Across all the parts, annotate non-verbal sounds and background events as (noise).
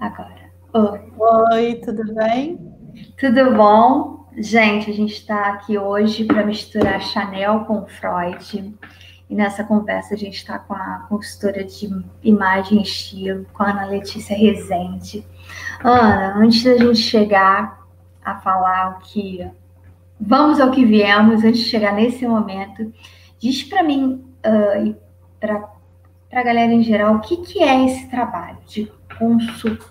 Agora. Oi. Oi, tudo bem? Tudo bom? Gente, a gente está aqui hoje para misturar Chanel com Freud. E nessa conversa a gente está com a consultora de imagem e estilo, com a Ana Letícia Rezende. Ana, antes da gente chegar a falar o que. Vamos ao que viemos, antes de chegar nesse momento, diz para mim uh, e para a galera em geral o que, que é esse trabalho de consulta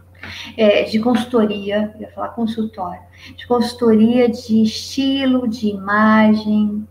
é, de consultoria, eu ia falar consultório, de consultoria de estilo, de imagem.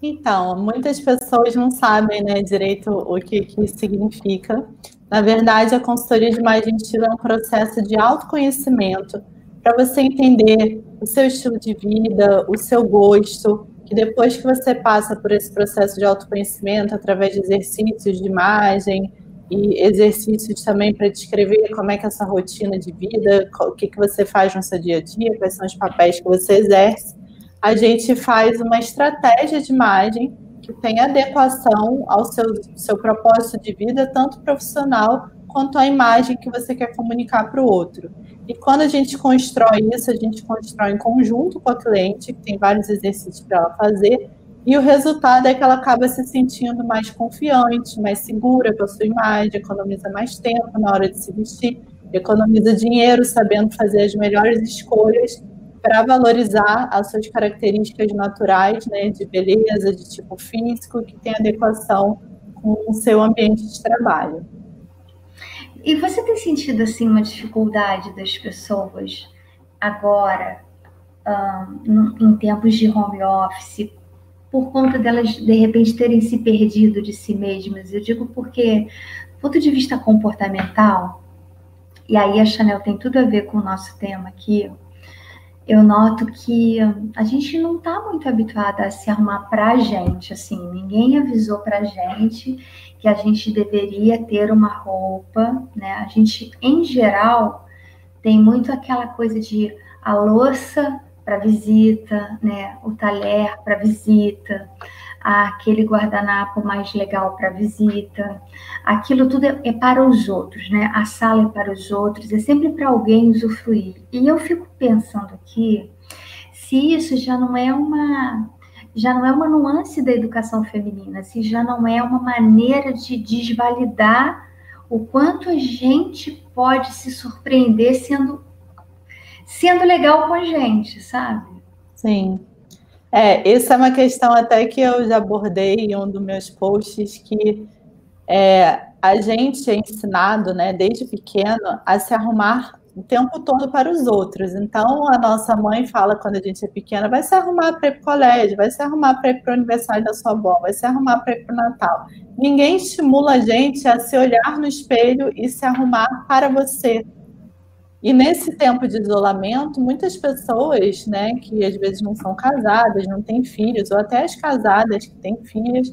Então, muitas pessoas não sabem né, direito o que, que significa. Na verdade, a consultoria de imagem e estilo é um processo de autoconhecimento para você entender o seu estilo de vida, o seu gosto, que depois que você passa por esse processo de autoconhecimento através de exercícios de imagem, e exercícios também para descrever como é que é essa rotina de vida, o que, que você faz no seu dia a dia, quais são os papéis que você exerce. A gente faz uma estratégia de imagem que tem adequação ao seu, seu propósito de vida, tanto profissional quanto à imagem que você quer comunicar para o outro. E quando a gente constrói isso, a gente constrói em conjunto com a cliente, que tem vários exercícios para ela fazer, e o resultado é que ela acaba se sentindo mais confiante, mais segura com a sua imagem, economiza mais tempo na hora de se vestir, economiza dinheiro sabendo fazer as melhores escolhas para valorizar as suas características naturais, né, de beleza, de tipo físico, que tem adequação com o seu ambiente de trabalho. E você tem sentido assim uma dificuldade das pessoas agora, um, em tempos de home office, por conta delas, de repente, terem se perdido de si mesmas. Eu digo porque, do ponto de vista comportamental, e aí a Chanel tem tudo a ver com o nosso tema aqui, eu noto que a gente não está muito habituada a se arrumar para a gente, assim, ninguém avisou para a gente que a gente deveria ter uma roupa, né? A gente, em geral, tem muito aquela coisa de a louça para visita, né? O talher para visita, aquele guardanapo mais legal para visita. Aquilo tudo é, é, para os outros, né? A sala é para os outros, é sempre para alguém usufruir. E eu fico pensando aqui se isso já não é uma já não é uma nuance da educação feminina, se já não é uma maneira de desvalidar o quanto a gente pode se surpreender sendo sendo legal com a gente, sabe? Sim. É, essa é uma questão até que eu já abordei em um dos meus posts, que é, a gente é ensinado, né, desde pequeno, a se arrumar o tempo todo para os outros. Então, a nossa mãe fala quando a gente é pequena, vai se arrumar para ir para o colégio, vai se arrumar para ir para o aniversário da sua avó, vai se arrumar para ir para o Natal. Ninguém estimula a gente a se olhar no espelho e se arrumar para você, e nesse tempo de isolamento, muitas pessoas, né, que às vezes não são casadas, não têm filhos, ou até as casadas que têm filhos,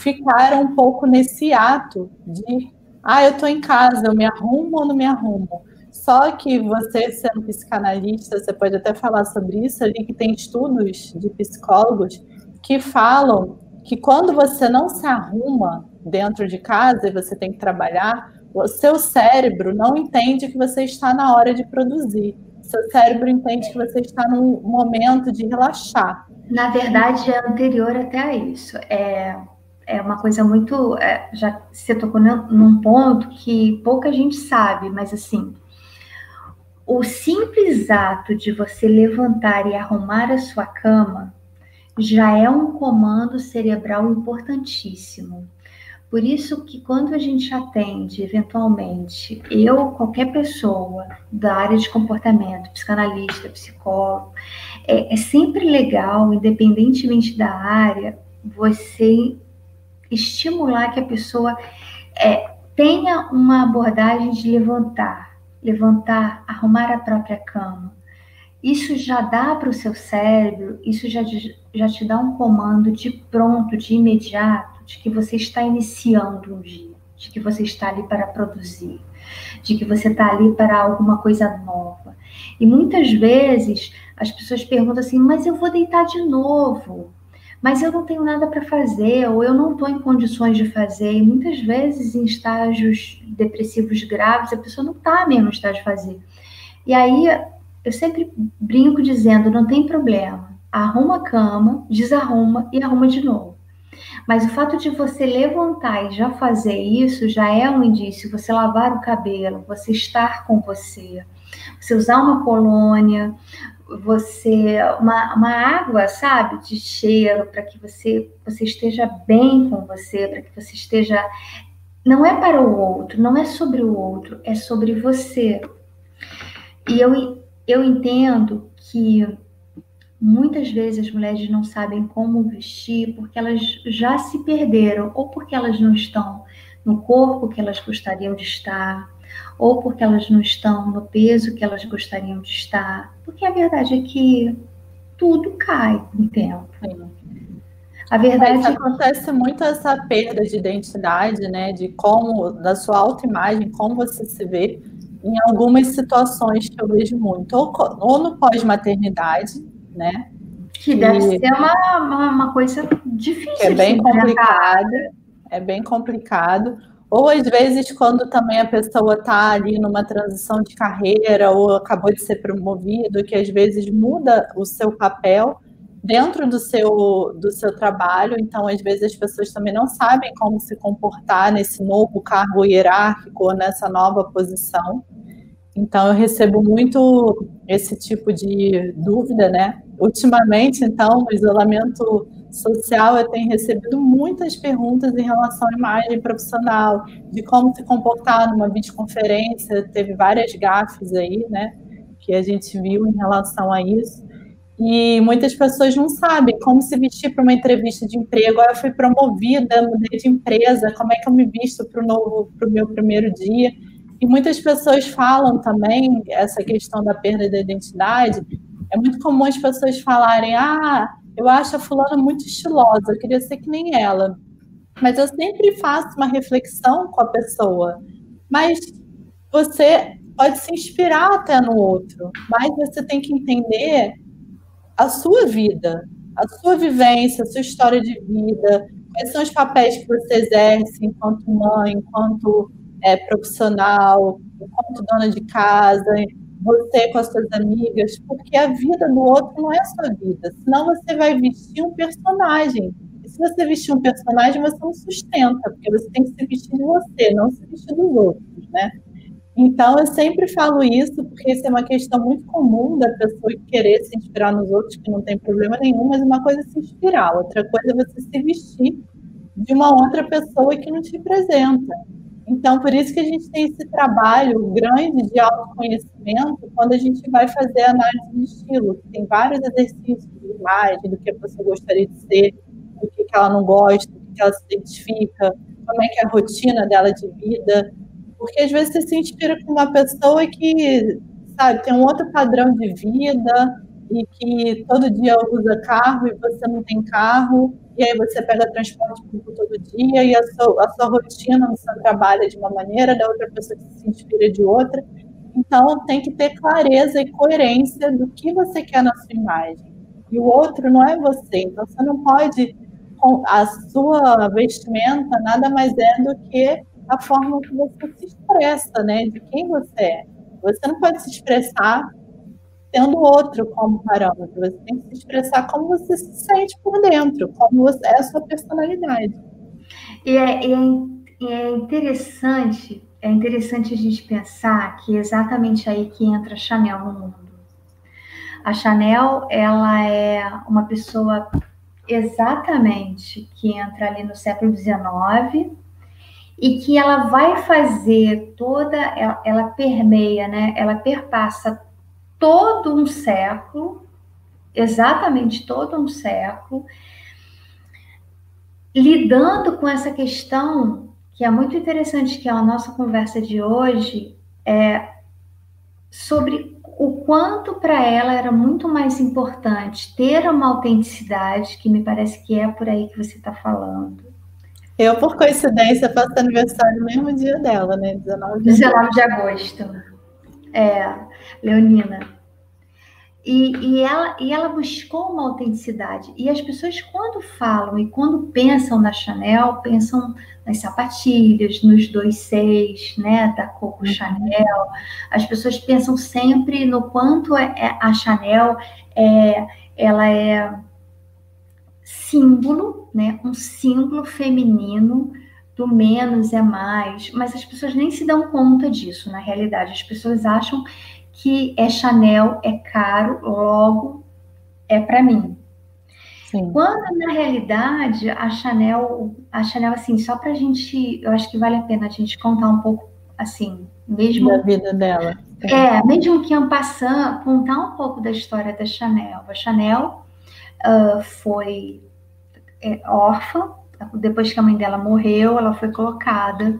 ficaram um pouco nesse ato de, ah, eu estou em casa, eu me arrumo ou não me arrumo? Só que você, sendo psicanalista, você pode até falar sobre isso ali, que tem estudos de psicólogos que falam que quando você não se arruma dentro de casa e você tem que trabalhar, o seu cérebro não entende que você está na hora de produzir. Seu cérebro entende que você está num momento de relaxar. Na verdade, é anterior até a isso. É, é uma coisa muito. É, já você tocou num ponto que pouca gente sabe, mas assim. O simples ato de você levantar e arrumar a sua cama já é um comando cerebral importantíssimo. Por isso que quando a gente atende, eventualmente, eu, qualquer pessoa da área de comportamento, psicanalista, psicólogo, é, é sempre legal, independentemente da área, você estimular que a pessoa é, tenha uma abordagem de levantar, levantar, arrumar a própria cama. Isso já dá para o seu cérebro, isso já, já te dá um comando de pronto, de imediato de que você está iniciando um dia, de que você está ali para produzir, de que você está ali para alguma coisa nova. E muitas vezes as pessoas perguntam assim: mas eu vou deitar de novo, mas eu não tenho nada para fazer, ou eu não estou em condições de fazer. E muitas vezes, em estágios depressivos graves, a pessoa não está mesmo em estágio de fazer. E aí, eu sempre brinco dizendo: não tem problema, arruma a cama, desarruma e arruma de novo. Mas o fato de você levantar e já fazer isso já é um indício. Você lavar o cabelo, você estar com você, você usar uma colônia, você uma, uma água, sabe, de cheiro para que você você esteja bem com você, para que você esteja não é para o outro, não é sobre o outro, é sobre você. E eu eu entendo que muitas vezes as mulheres não sabem como vestir porque elas já se perderam ou porque elas não estão no corpo que elas gostariam de estar, ou porque elas não estão no peso que elas gostariam de estar, porque a verdade é que tudo cai com o tempo. A verdade Mas acontece muito essa perda de identidade, né, de como da sua autoimagem, como você se vê em algumas situações que eu vejo muito, ou, ou no pós-maternidade, né? Que deve ser uma, uma, uma coisa difícil. é bem complicada, é bem complicado ou às vezes, quando também a pessoa está ali numa transição de carreira ou acabou de ser promovido, que às vezes muda o seu papel dentro do seu, do seu trabalho, então às vezes as pessoas também não sabem como se comportar nesse novo cargo hierárquico ou nessa nova posição. Então eu recebo muito esse tipo de dúvida, né? Ultimamente, então, o isolamento social, eu tenho recebido muitas perguntas em relação à imagem profissional, de como se comportar numa videoconferência, teve várias gafes aí, né, que a gente viu em relação a isso. E muitas pessoas não sabem como se vestir para uma entrevista de emprego. Eu fui promovida, mudei de empresa, como é que eu me visto para o meu primeiro dia? E muitas pessoas falam também essa questão da perda da identidade. É muito comum as pessoas falarem: ah, eu acho a fulana muito estilosa, eu queria ser que nem ela. Mas eu sempre faço uma reflexão com a pessoa. Mas você pode se inspirar até no outro, mas você tem que entender a sua vida, a sua vivência, a sua história de vida, quais são os papéis que você exerce enquanto mãe, enquanto é, profissional, dona de casa, você com as suas amigas, porque a vida do outro não é a sua vida. Senão você vai vestir um personagem. E se você vestir um personagem, você não sustenta, porque você tem que se vestir de você, não se vestir dos outros, né? Então, eu sempre falo isso, porque isso é uma questão muito comum da pessoa querer se inspirar nos outros, que não tem problema nenhum, mas uma coisa é se inspirar, outra coisa é você se vestir de uma outra pessoa que não te representa. Então, por isso que a gente tem esse trabalho grande de autoconhecimento quando a gente vai fazer análise de estilo. Tem vários exercícios de imagem, do que pessoa gostaria de ser, do que ela não gosta, do que ela se identifica, como é que é a rotina dela de vida. Porque às vezes você se inspira com uma pessoa que, sabe, tem um outro padrão de vida e que todo dia usa carro e você não tem carro e aí você pega transporte público todo dia, e a sua, a sua rotina no seu trabalho é de uma maneira, da outra pessoa se inspira de outra. Então, tem que ter clareza e coerência do que você quer na sua imagem. E o outro não é você. Então, você não pode. A sua vestimenta nada mais é do que a forma que você se expressa, né? De quem você é. Você não pode se expressar tendo outro como parâmetro. Você tem que se expressar como você se sente por dentro, como você, é a sua personalidade. E é, é, é interessante, é interessante a gente pensar que é exatamente aí que entra a Chanel no mundo. A Chanel, ela é uma pessoa exatamente que entra ali no século XIX e que ela vai fazer toda, ela, ela permeia, né? Ela perpassa todo um século, exatamente todo um século, lidando com essa questão que é muito interessante, que é a nossa conversa de hoje, é sobre o quanto para ela era muito mais importante ter uma autenticidade, que me parece que é por aí que você está falando. Eu, por coincidência, faço aniversário no mesmo dia dela, né? 19 de, 19 de agosto. É, Leonina. E, e, ela, e ela buscou uma autenticidade. E as pessoas, quando falam e quando pensam na Chanel, pensam nas sapatilhas, nos dois seis, né, da Coco uhum. Chanel. As pessoas pensam sempre no quanto é, é, a Chanel é, ela é símbolo, né, um símbolo feminino do menos é mais, mas as pessoas nem se dão conta disso, na realidade. As pessoas acham que é Chanel, é caro, logo é para mim. Sim. Quando na realidade a Chanel, a Chanel assim, só para a gente, eu acho que vale a pena a gente contar um pouco assim, mesmo da vida dela. É, mesmo que passando, contar um pouco da história da Chanel. A Chanel uh, foi é, órfã, depois que a mãe dela morreu, ela foi colocada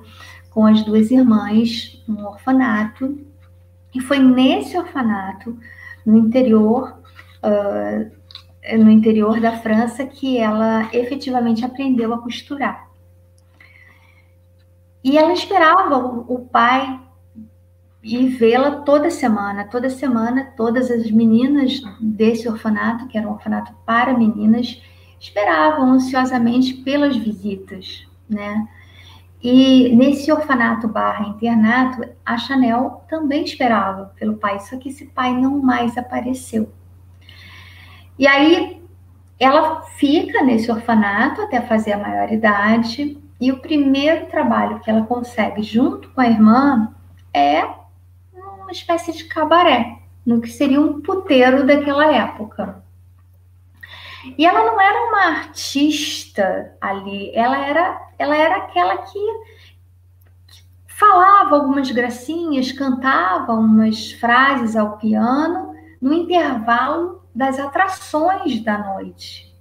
com as duas irmãs num orfanato e foi nesse orfanato, no interior, uh, no interior da França, que ela efetivamente aprendeu a costurar. E ela esperava o, o pai ir vê-la toda semana. Toda semana, todas as meninas desse orfanato, que era um orfanato para meninas, esperavam ansiosamente pelas visitas, né? E nesse orfanato barra internato, a Chanel também esperava pelo pai, só que esse pai não mais apareceu. E aí ela fica nesse orfanato até fazer a maioridade, e o primeiro trabalho que ela consegue junto com a irmã é uma espécie de cabaré, no que seria um puteiro daquela época. E ela não era uma artista ali, ela era, ela era aquela que falava algumas gracinhas, cantava umas frases ao piano no intervalo das atrações da noite.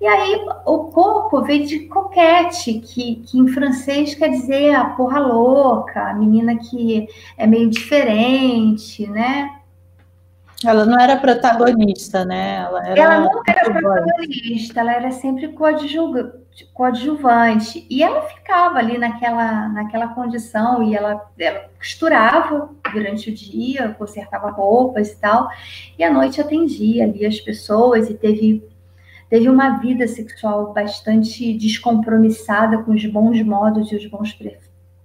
E aí o coco veio de coquete, que, que em francês quer dizer a porra louca, a menina que é meio diferente, né? Ela não era protagonista, né? Ela, era ela não era protagonista, ela era sempre coadjuvante. E ela ficava ali naquela, naquela condição e ela, ela costurava durante o dia, consertava roupas e tal. E à noite atendia ali as pessoas e teve, teve uma vida sexual bastante descompromissada com os bons modos e os bons,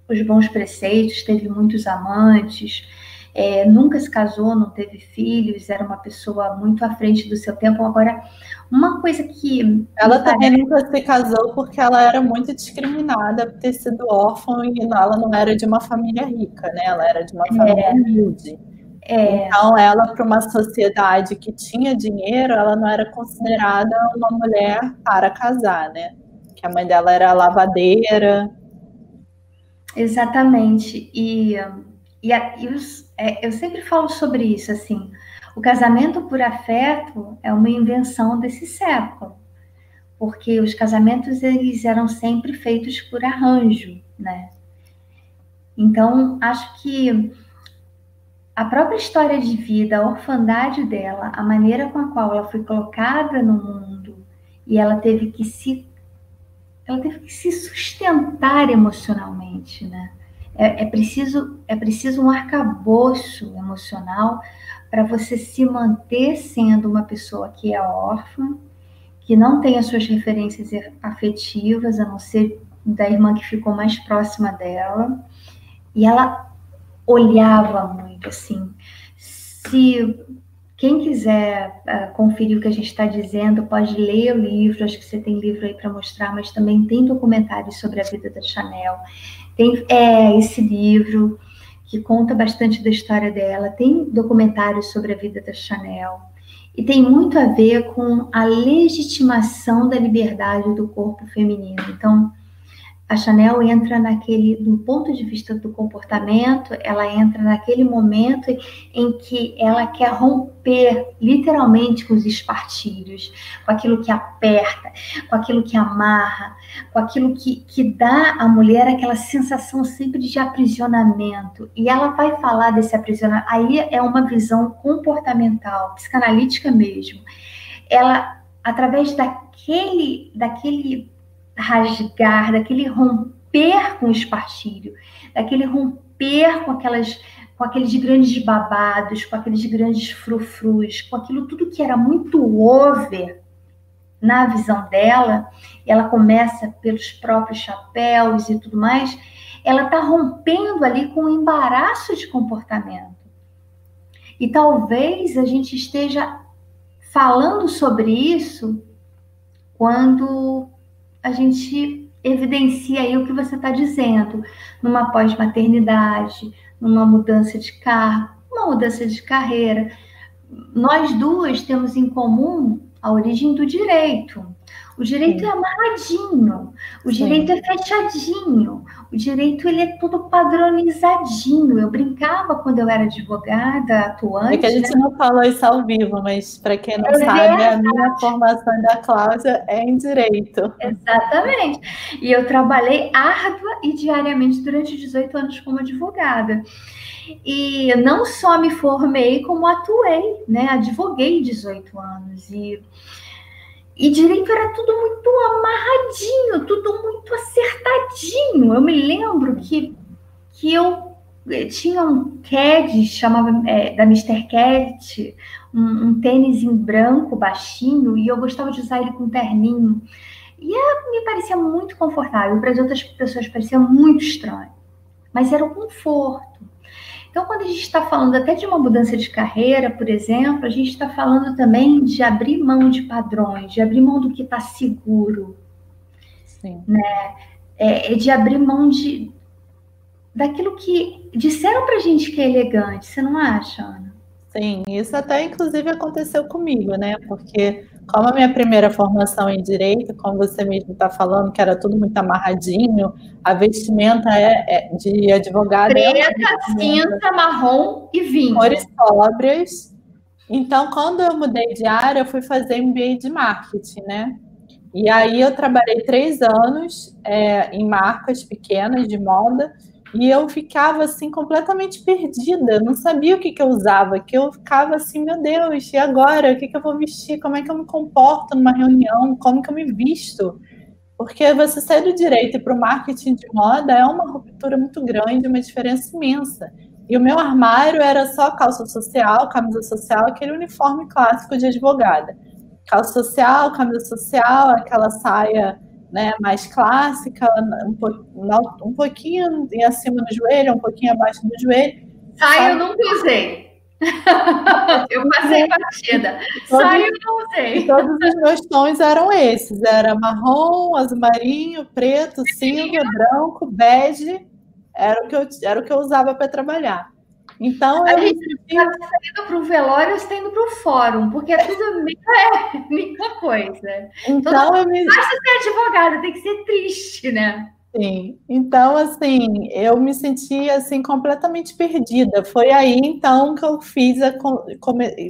os bons preceitos. Teve muitos amantes é, nunca se casou, não teve filhos, era uma pessoa muito à frente do seu tempo. Agora, uma coisa que. Ela também nunca se casou porque ela era muito discriminada por ter sido órfã e ela não era de uma família rica, né? Ela era de uma é. família humilde. É. Então, ela, para uma sociedade que tinha dinheiro, ela não era considerada uma mulher para casar, né? Que a mãe dela era lavadeira. Exatamente. E, e, e os, é, eu sempre falo sobre isso, assim, o casamento por afeto é uma invenção desse século, porque os casamentos eles eram sempre feitos por arranjo, né? Então, acho que a própria história de vida, a orfandade dela, a maneira com a qual ela foi colocada no mundo e ela teve que se ela teve que se sustentar emocionalmente, né? É, é, preciso, é preciso um arcabouço emocional para você se manter sendo uma pessoa que é órfã, que não tem as suas referências afetivas, a não ser da irmã que ficou mais próxima dela. E ela olhava muito assim. Se quem quiser uh, conferir o que a gente está dizendo, pode ler o livro. Acho que você tem livro aí para mostrar, mas também tem documentários sobre a vida da Chanel. Tem é, esse livro que conta bastante da história dela, tem documentários sobre a vida da Chanel, e tem muito a ver com a legitimação da liberdade do corpo feminino. Então, a Chanel entra naquele, do ponto de vista do comportamento, ela entra naquele momento em que ela quer romper literalmente com os espartilhos, com aquilo que aperta, com aquilo que amarra, com aquilo que, que dá à mulher aquela sensação sempre de aprisionamento. E ela vai falar desse aprisionamento. Aí é uma visão comportamental, psicanalítica mesmo. Ela, através daquele, daquele rasgar, daquele romper com o espartilho, daquele romper com aquelas com aqueles grandes babados, com aqueles grandes frufrus, com aquilo tudo que era muito over na visão dela, ela começa pelos próprios chapéus e tudo mais, ela está rompendo ali com o embaraço de comportamento. E talvez a gente esteja falando sobre isso quando a gente evidencia aí o que você está dizendo, numa pós-maternidade, numa mudança de carro, uma mudança de carreira. Nós duas temos em comum a origem do direito. O direito é amarradinho, o direito Sim. é fechadinho, o direito ele é tudo padronizadinho. Eu brincava quando eu era advogada, atuante. É que a gente né? não falou isso ao vivo, mas para quem não é sabe, verdade. a minha formação da Cláudia é em direito. Exatamente. E eu trabalhei árdua e diariamente durante 18 anos como advogada. E não só me formei, como atuei, né? Advoguei 18 anos. E e direito era tudo muito amarradinho, tudo muito acertadinho. Eu me lembro que, que eu tinha um CAD, chamava é, da Mr. Cat, um, um, tênis em branco, baixinho, e eu gostava de usar ele com terninho. E me parecia muito confortável, para as outras pessoas parecia muito estranho. Mas era o conforto. Então, quando a gente está falando até de uma mudança de carreira, por exemplo, a gente está falando também de abrir mão de padrões, de abrir mão do que está seguro. Sim. Né? É, é, de abrir mão de daquilo que disseram para a gente que é elegante, você não acha, Ana? Sim, isso até inclusive aconteceu comigo, né? Porque como a minha primeira formação em direito, como você mesmo está falando, que era tudo muito amarradinho, a vestimenta é, é de advogado. É Preta, é cinza, marrom e vinho. Cores sóbrias. Então, quando eu mudei de área, eu fui fazer MBA de marketing, né? E aí eu trabalhei três anos é, em marcas pequenas de moda e eu ficava assim completamente perdida, não sabia o que, que eu usava, que eu ficava assim, meu Deus, e agora? O que, que eu vou vestir? Como é que eu me comporto numa reunião? Como que eu me visto? Porque você sair do direito para o marketing de moda é uma ruptura muito grande, uma diferença imensa. E o meu armário era só calça social, camisa social, aquele uniforme clássico de advogada. Calça social, camisa social, aquela saia né, mais clássica, um, um pouquinho acima do joelho, um pouquinho abaixo do joelho. Saia (laughs) eu nunca usei. eu passei partida. Saia eu não usei. Todos os meus tons eram esses: era marrom, azul marinho, preto, cinza, branco, bege. Era o que eu, era o que eu usava para trabalhar. Então, a gente está indo para o velório está indo para o fórum, porque é tudo a mesma, (laughs) mesma coisa. Então, eu me... basta ser advogada, tem que ser triste, né? Sim, então assim, eu me senti assim completamente perdida. Foi aí então que eu fiz a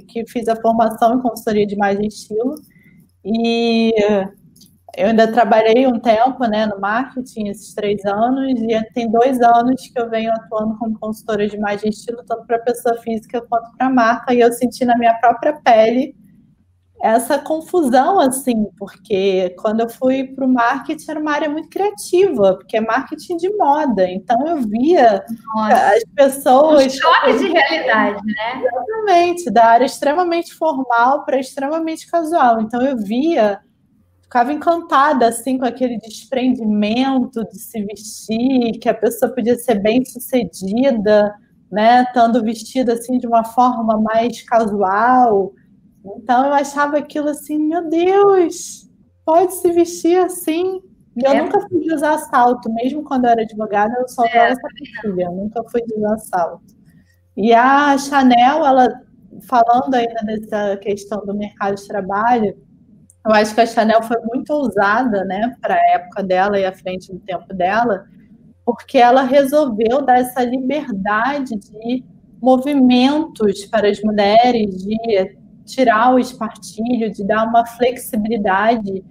que fiz a formação em consultoria de imagem e estilo e eu ainda trabalhei um tempo né, no marketing, esses três anos, e tem dois anos que eu venho atuando como consultora de imagem e estilo, tanto para pessoa física quanto para marca, e eu senti na minha própria pele essa confusão, assim, porque quando eu fui para o marketing era uma área muito criativa, porque é marketing de moda, então eu via Nossa. as pessoas. Um choque de realidade, né? Exatamente, da área extremamente formal para extremamente casual. Então eu via ficava encantada assim com aquele desprendimento de se vestir, que a pessoa podia ser bem sucedida, né, estando vestida assim de uma forma mais casual. Então eu achava aquilo assim, meu Deus, pode se vestir assim. E eu é. nunca fui de usar salto, mesmo quando eu era advogada, eu só usava é. sapatilha, eu nunca fui de usar salto. E a Chanel, ela falando ainda dessa questão do mercado de trabalho, eu acho que a Chanel foi muito ousada, né, para a época dela e à frente do tempo dela, porque ela resolveu dar essa liberdade de movimentos para as mulheres, de tirar o espartilho, de dar uma flexibilidade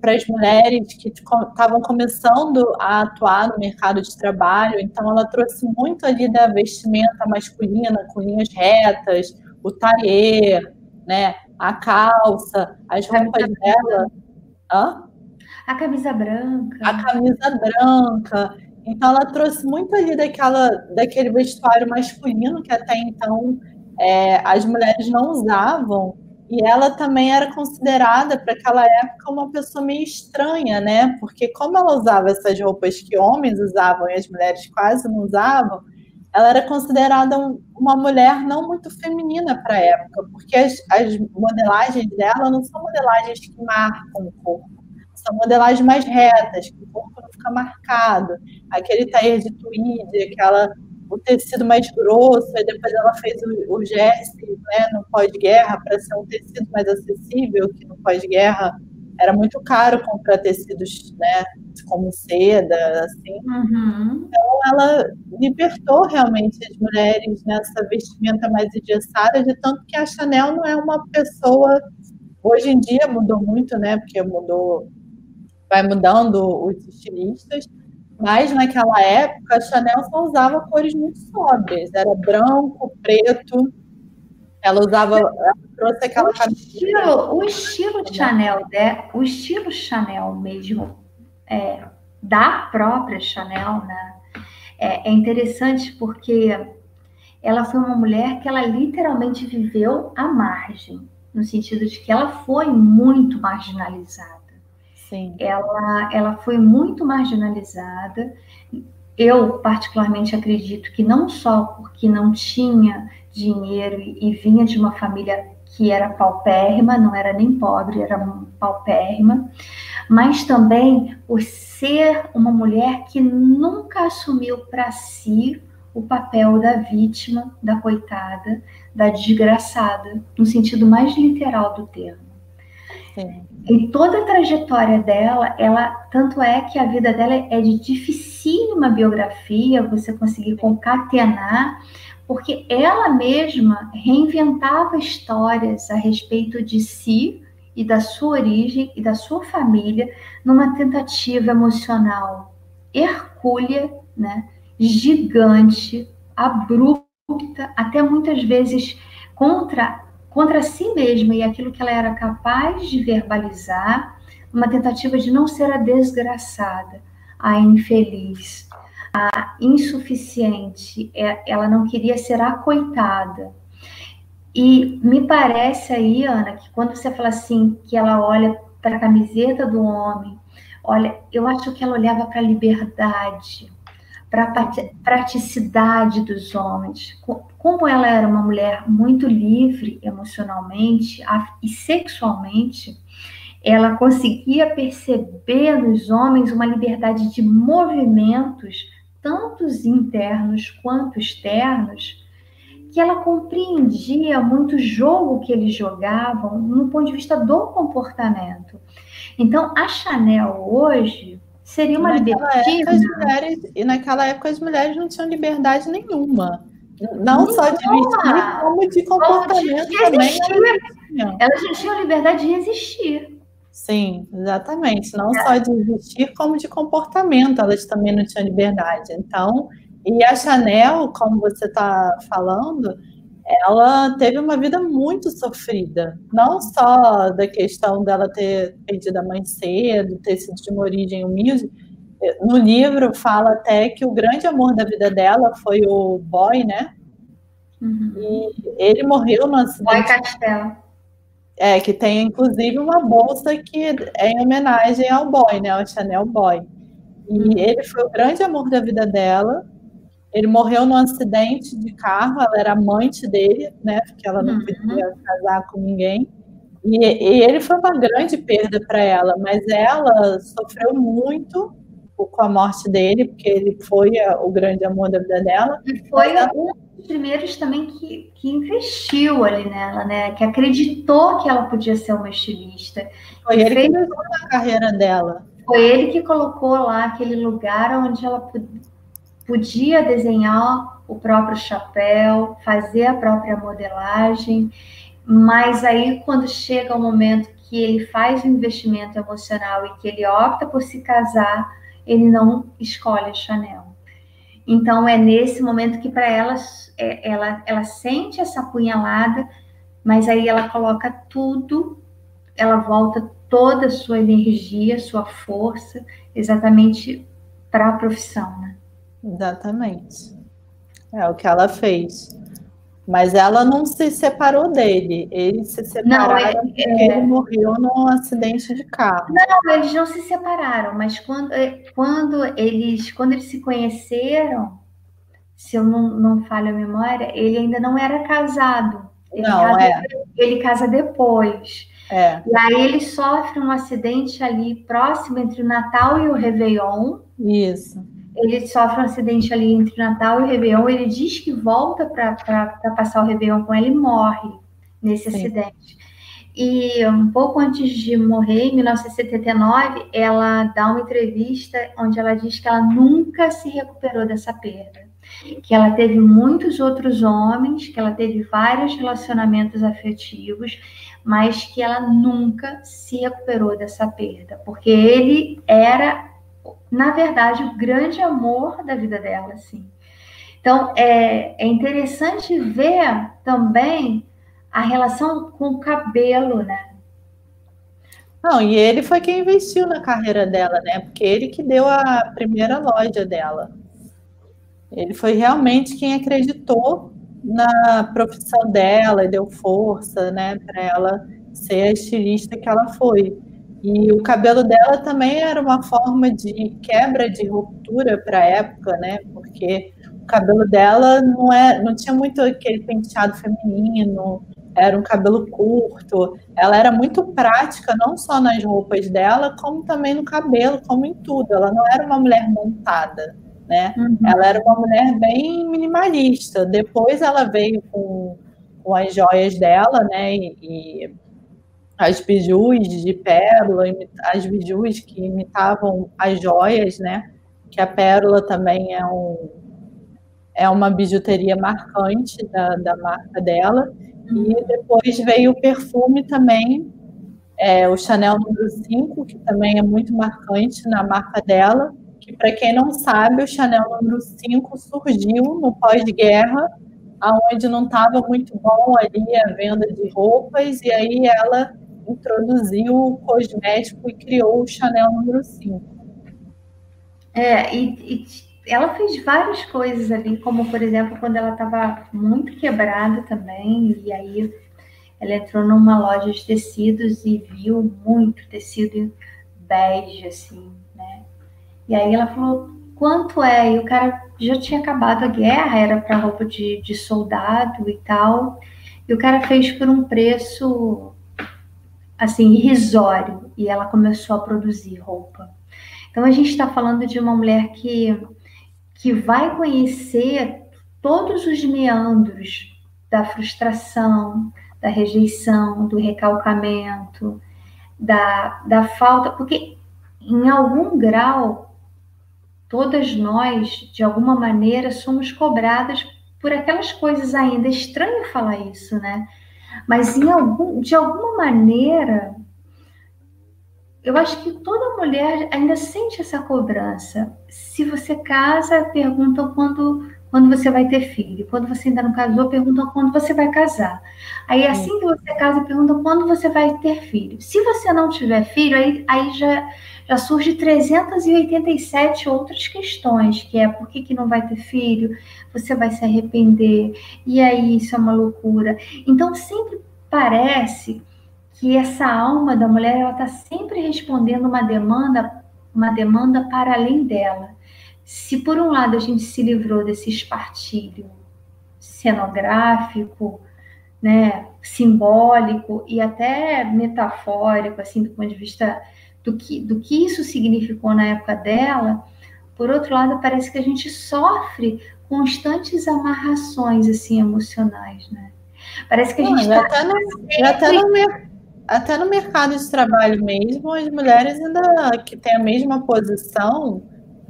para as mulheres que estavam começando a atuar no mercado de trabalho. Então, ela trouxe muito ali da vestimenta masculina, com linhas retas, o tailleur, né? A calça, as roupas dela. Hã? A camisa branca. A camisa branca. Então ela trouxe muito ali daquela, daquele vestuário masculino que até então é, as mulheres não usavam. E ela também era considerada, para aquela época, uma pessoa meio estranha, né? Porque como ela usava essas roupas que homens usavam e as mulheres quase não usavam, ela era considerada uma mulher não muito feminina para a época, porque as, as modelagens dela não são modelagens que marcam o corpo, são modelagens mais retas, que o corpo não fica marcado. Aquele tair de tweed, aquela o tecido mais grosso, e depois ela fez o, o jersey né, no pós-guerra para ser um tecido mais acessível, que no pós-guerra era muito caro comprar tecidos né, como seda, assim. Uhum. Então ela libertou realmente as mulheres nessa vestimenta mais engessada, de tanto que a Chanel não é uma pessoa. Hoje em dia mudou muito, né? Porque mudou, vai mudando os estilistas, mas naquela época a Chanel só usava cores muito sóbrias, era branco, preto. Ela usava, ela trouxe aquela o estilo, o estilo Chanel, né? O estilo Chanel mesmo, é, da própria Chanel, né? É, é interessante porque ela foi uma mulher que ela literalmente viveu à margem, no sentido de que ela foi muito marginalizada. Sim. Ela, ela foi muito marginalizada. Eu, particularmente, acredito que não só porque não tinha dinheiro e vinha de uma família que era paupérrima, não era nem pobre, era paupérrima, mas também por ser uma mulher que nunca assumiu para si o papel da vítima, da coitada, da desgraçada, no sentido mais literal do termo. Sim. Em toda a trajetória dela, ela tanto é que a vida dela é de dificílima biografia, você conseguir concatenar, porque ela mesma reinventava histórias a respeito de si e da sua origem e da sua família numa tentativa emocional hercúlea, né, gigante, abrupta, até muitas vezes contra contra si mesma e aquilo que ela era capaz de verbalizar, uma tentativa de não ser a desgraçada, a infeliz, a insuficiente, é, ela não queria ser coitada. E me parece aí, Ana, que quando você fala assim, que ela olha para a camiseta do homem, olha, eu acho que ela olhava para a liberdade, para a praticidade dos homens. Como ela era uma mulher muito livre emocionalmente e sexualmente, ela conseguia perceber nos homens uma liberdade de movimentos, tanto internos quanto externos, que ela compreendia muito o jogo que eles jogavam no ponto de vista do comportamento. Então, a Chanel hoje Seria uma libertina. Mulheres, e naquela época as mulheres não tinham liberdade nenhuma. Não nenhuma. só de vestir, como de comportamento de também. Elas não tinham liberdade de existir. Sim, exatamente. Não é. só de vestir, como de comportamento, elas também não tinham liberdade. Então, e a Chanel, como você está falando, ela teve uma vida muito sofrida, não só da questão dela ter perdido a mãe cedo, ter sido de uma origem humilde. No livro fala até que o grande amor da vida dela foi o boy, né? Uhum. E ele morreu no acidente. Boy Castelo. É, que tem inclusive uma bolsa que é em homenagem ao boy, né? Ao Chanel Boy. E uhum. ele foi o grande amor da vida dela. Ele morreu num acidente de carro, ela era amante dele, né? Porque ela não uhum. podia casar com ninguém. E, e ele foi uma grande perda para ela, mas ela sofreu muito com a morte dele, porque ele foi a, o grande amor da vida dela. E foi ela... um dos primeiros também que, que investiu ali nela, né? Que acreditou que ela podia ser uma estilista. Foi ele fez... que a carreira dela. Foi ele que colocou lá aquele lugar onde ela podia desenhar o próprio chapéu, fazer a própria modelagem, mas aí quando chega o momento que ele faz o investimento emocional e que ele opta por se casar, ele não escolhe a Chanel. Então é nesse momento que para ela, é, ela ela sente essa punhalada, mas aí ela coloca tudo, ela volta toda a sua energia, sua força, exatamente para a profissão, né? Exatamente. É o que ela fez. Mas ela não se separou dele. Eles se separaram não, é, porque é... ele morreu num acidente de carro. Não, eles não se separaram, mas quando, é, quando, eles, quando eles se conheceram, se eu não, não falho a memória, ele ainda não era casado. Ele não, casa, é. Ele casa depois. É. E aí ele sofre um acidente ali próximo entre o Natal e o Réveillon. Isso. Ele sofre um acidente ali entre Natal e Réveillon. Ele diz que volta para passar o Réveillon com ele e morre nesse Sim. acidente. E um pouco antes de morrer, em 1979, ela dá uma entrevista onde ela diz que ela nunca se recuperou dessa perda. Que ela teve muitos outros homens, que ela teve vários relacionamentos afetivos, mas que ela nunca se recuperou dessa perda, porque ele era, na verdade, o grande amor da vida dela, assim. Então, é, é interessante ver também a relação com o cabelo, né? Não, e ele foi quem investiu na carreira dela, né? Porque ele que deu a primeira loja dela. Ele foi realmente quem acreditou na profissão dela e deu força, né, para ela ser a estilista que ela foi. E o cabelo dela também era uma forma de quebra de ruptura para a época, né? Porque o cabelo dela não é, não tinha muito aquele penteado feminino, era um cabelo curto. Ela era muito prática, não só nas roupas dela, como também no cabelo, como em tudo. Ela não era uma mulher montada né? Uhum. Ela era uma mulher bem minimalista. Depois ela veio com, com as joias dela, né? E, e as bijus de pérola, as bijus que imitavam as joias, né? Que a pérola também é um é uma bijuteria marcante da, da marca dela. E uhum. depois veio o perfume também, é, o Chanel número 5, que também é muito marcante na marca dela que para quem não sabe, o Chanel número 5 surgiu no pós-guerra, aonde não estava muito bom ali a venda de roupas, e aí ela introduziu o cosmético e criou o Chanel número 5. É, e, e ela fez várias coisas ali, como por exemplo, quando ela estava muito quebrada também, e aí ela entrou numa loja de tecidos e viu muito tecido bege, assim, e aí ela falou, quanto é? E o cara já tinha acabado a guerra, era para roupa de, de soldado e tal. E o cara fez por um preço, assim, irrisório. E ela começou a produzir roupa. Então a gente está falando de uma mulher que, que vai conhecer todos os meandros da frustração, da rejeição, do recalcamento, da, da falta, porque em algum grau todas nós, de alguma maneira, somos cobradas por aquelas coisas ainda. É estranho falar isso, né? Mas algum, de alguma maneira, eu acho que toda mulher ainda sente essa cobrança. Se você casa, perguntam quando, quando você vai ter filho. Quando você ainda não casou, perguntam quando você vai casar. Aí, assim que você casa, perguntam quando você vai ter filho. Se você não tiver filho, aí, aí já já surge 387 outras questões, que é por que, que não vai ter filho, você vai se arrepender, e aí isso é uma loucura. Então sempre parece que essa alma da mulher ela está sempre respondendo uma demanda, uma demanda para além dela. Se por um lado a gente se livrou desse espartilho cenográfico, né, simbólico e até metafórico, assim, do ponto de vista do que, do que isso significou na época dela, por outro lado, parece que a gente sofre constantes amarrações assim emocionais, né? Parece que a gente está até, no, sempre... até, no, até no mercado de trabalho mesmo, as mulheres ainda que têm a mesma posição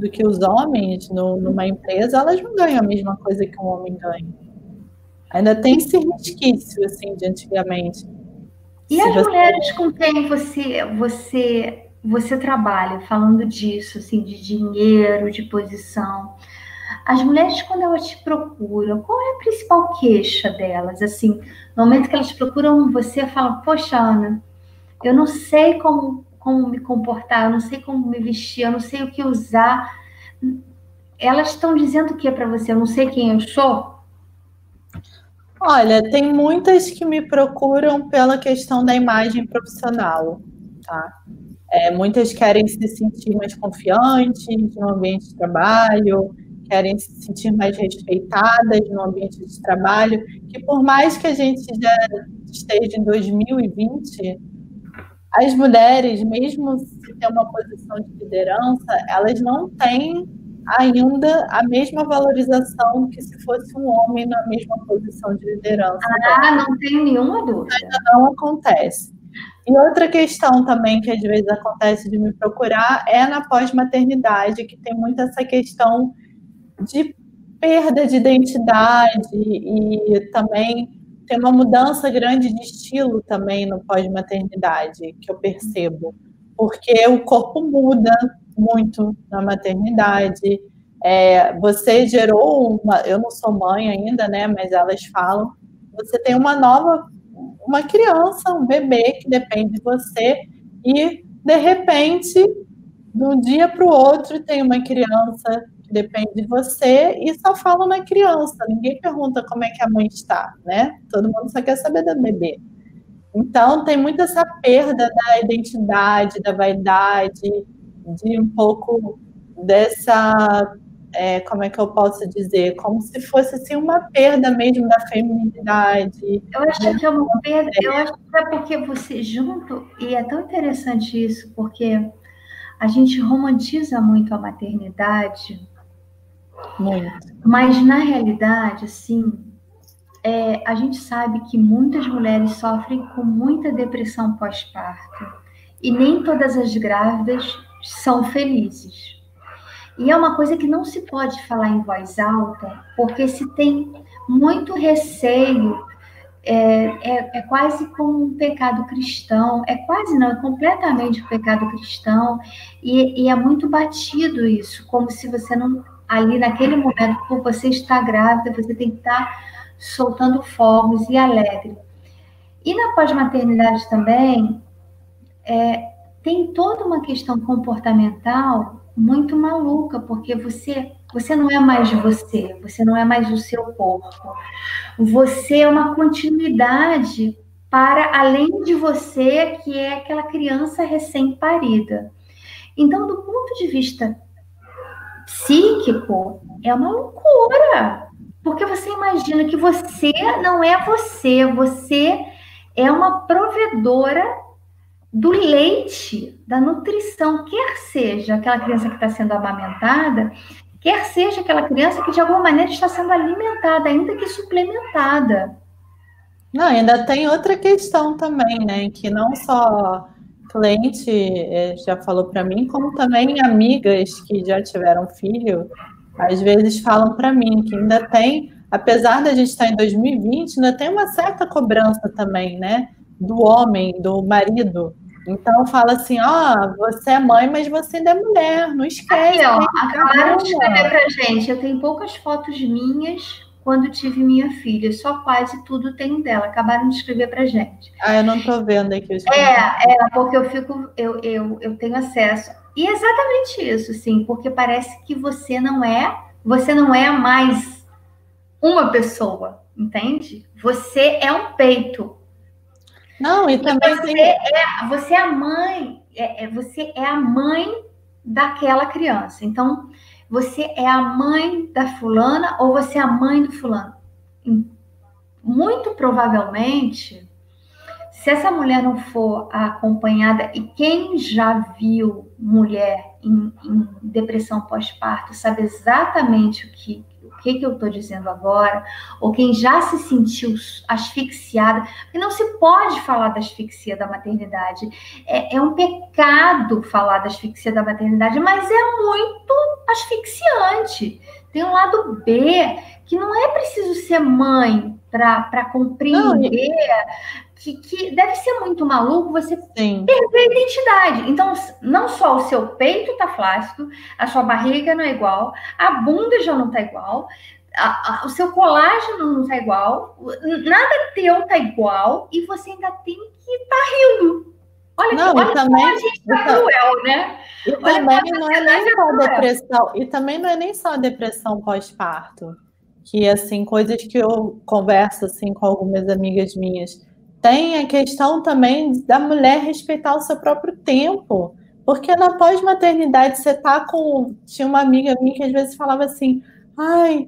do que os homens no, numa empresa, elas não ganham a mesma coisa que um homem ganha. Ainda tem esse resquício assim de antigamente. E as você... mulheres com quem você, você, você trabalha, falando disso, assim, de dinheiro, de posição, as mulheres, quando elas te procuram, qual é a principal queixa delas? Assim, no momento que elas procuram você, falam, poxa, Ana, eu não sei como, como me comportar, eu não sei como me vestir, eu não sei o que usar elas estão dizendo o que para você? Eu não sei quem eu sou? Olha, tem muitas que me procuram pela questão da imagem profissional, tá? É, muitas querem se sentir mais confiantes no ambiente de trabalho, querem se sentir mais respeitadas no ambiente de trabalho, que por mais que a gente já esteja em 2020, as mulheres, mesmo se tem uma posição de liderança, elas não têm ainda a mesma valorização que se fosse um homem na mesma posição de liderança. Ah, não tenho nenhuma dúvida. Ainda não acontece. E outra questão também que às vezes acontece de me procurar é na pós-maternidade, que tem muito essa questão de perda de identidade e também tem uma mudança grande de estilo também no pós-maternidade, que eu percebo, porque o corpo muda muito na maternidade. É, você gerou uma, eu não sou mãe ainda, né? Mas elas falam, você tem uma nova, uma criança, um bebê que depende de você e de repente, de um dia para o outro, tem uma criança depende de você e só fala na criança. Ninguém pergunta como é que a mãe está, né? Todo mundo só quer saber da bebê. Então, tem muito essa perda da identidade, da vaidade, de um pouco dessa, é, como é que eu posso dizer, como se fosse assim, uma perda mesmo da feminilidade. Eu acho que é uma perda, eu acho que é porque você junto, e é tão interessante isso, porque a gente romantiza muito a maternidade Mas na realidade, assim, é, a gente sabe que muitas mulheres sofrem com muita depressão pós-parto e nem todas as grávidas são felizes. E é uma coisa que não se pode falar em voz alta, porque se tem muito receio, é, é, é, quase como um pecado cristão, é quase não, é completamente um pecado cristão, e, e é muito batido isso, como se você não ali naquele momento, por você estar grávida, você tem que estar soltando fogos e alegre. E na pós-maternidade também, é, tem toda uma questão comportamental muito maluca, porque você você não é mais você, você não é mais o seu corpo. Você é uma continuidade para além de você, que é aquela criança recém-parida. Então, do ponto de vista psíquico é uma loucura. Porque você imagina que você não é você, você é uma provedora do leite, da nutrição, quer seja aquela criança que está sendo amamentada, quer seja aquela criança que de alguma maneira está sendo alimentada, ainda que suplementada. Não, ainda tem outra questão também, né? Que não só cliente é, já falou para mim, como também amigas que já tiveram filho, às vezes falam para mim que ainda tem, apesar da gente estar em 2020, ainda tem uma certa cobrança também, né? Do homem, do marido. Então fala assim, ó, oh, você é mãe, mas você ainda é mulher, não esquece. Aqui, ó, acabaram de escrever pra gente. Eu tenho poucas fotos minhas quando tive minha filha. Só quase tudo tem dela. Acabaram de escrever para gente. Ah, eu não estou vendo aqui. É, é, porque eu fico, eu, eu, eu tenho acesso. E é exatamente isso, sim, porque parece que você não é, você não é mais uma pessoa, entende? Você é um peito. Não, e também você tem... é, você é a mãe, é, é, você é a mãe daquela criança. Então, você é a mãe da fulana ou você é a mãe do fulano? Muito provavelmente, se essa mulher não for acompanhada, e quem já viu mulher em, em depressão pós-parto sabe exatamente o que, que, que eu estou dizendo agora, ou quem já se sentiu asfixiada, porque não se pode falar da asfixia da maternidade. É, é um pecado falar da asfixia da maternidade, mas é muito asfixiante. Tem um lado B, que não é preciso ser mãe para compreender. Não, que, que, deve ser muito maluco você Sim. perder a identidade. Então, não só o seu peito tá flácido, a sua barriga não é igual, a bunda já não tá igual, a, a, o seu colágeno não tá igual, nada teu tá igual, e você ainda tem que estar tá rindo. Olha, não, olha também, a gente tá cruel, né? E olha também não é nem só depressão, e também não é nem só depressão pós-parto. Que assim, coisas que eu converso assim com algumas amigas minhas. Tem a questão também da mulher respeitar o seu próprio tempo. Porque na pós-maternidade você tá com. Tinha uma amiga minha que às vezes falava assim: ai,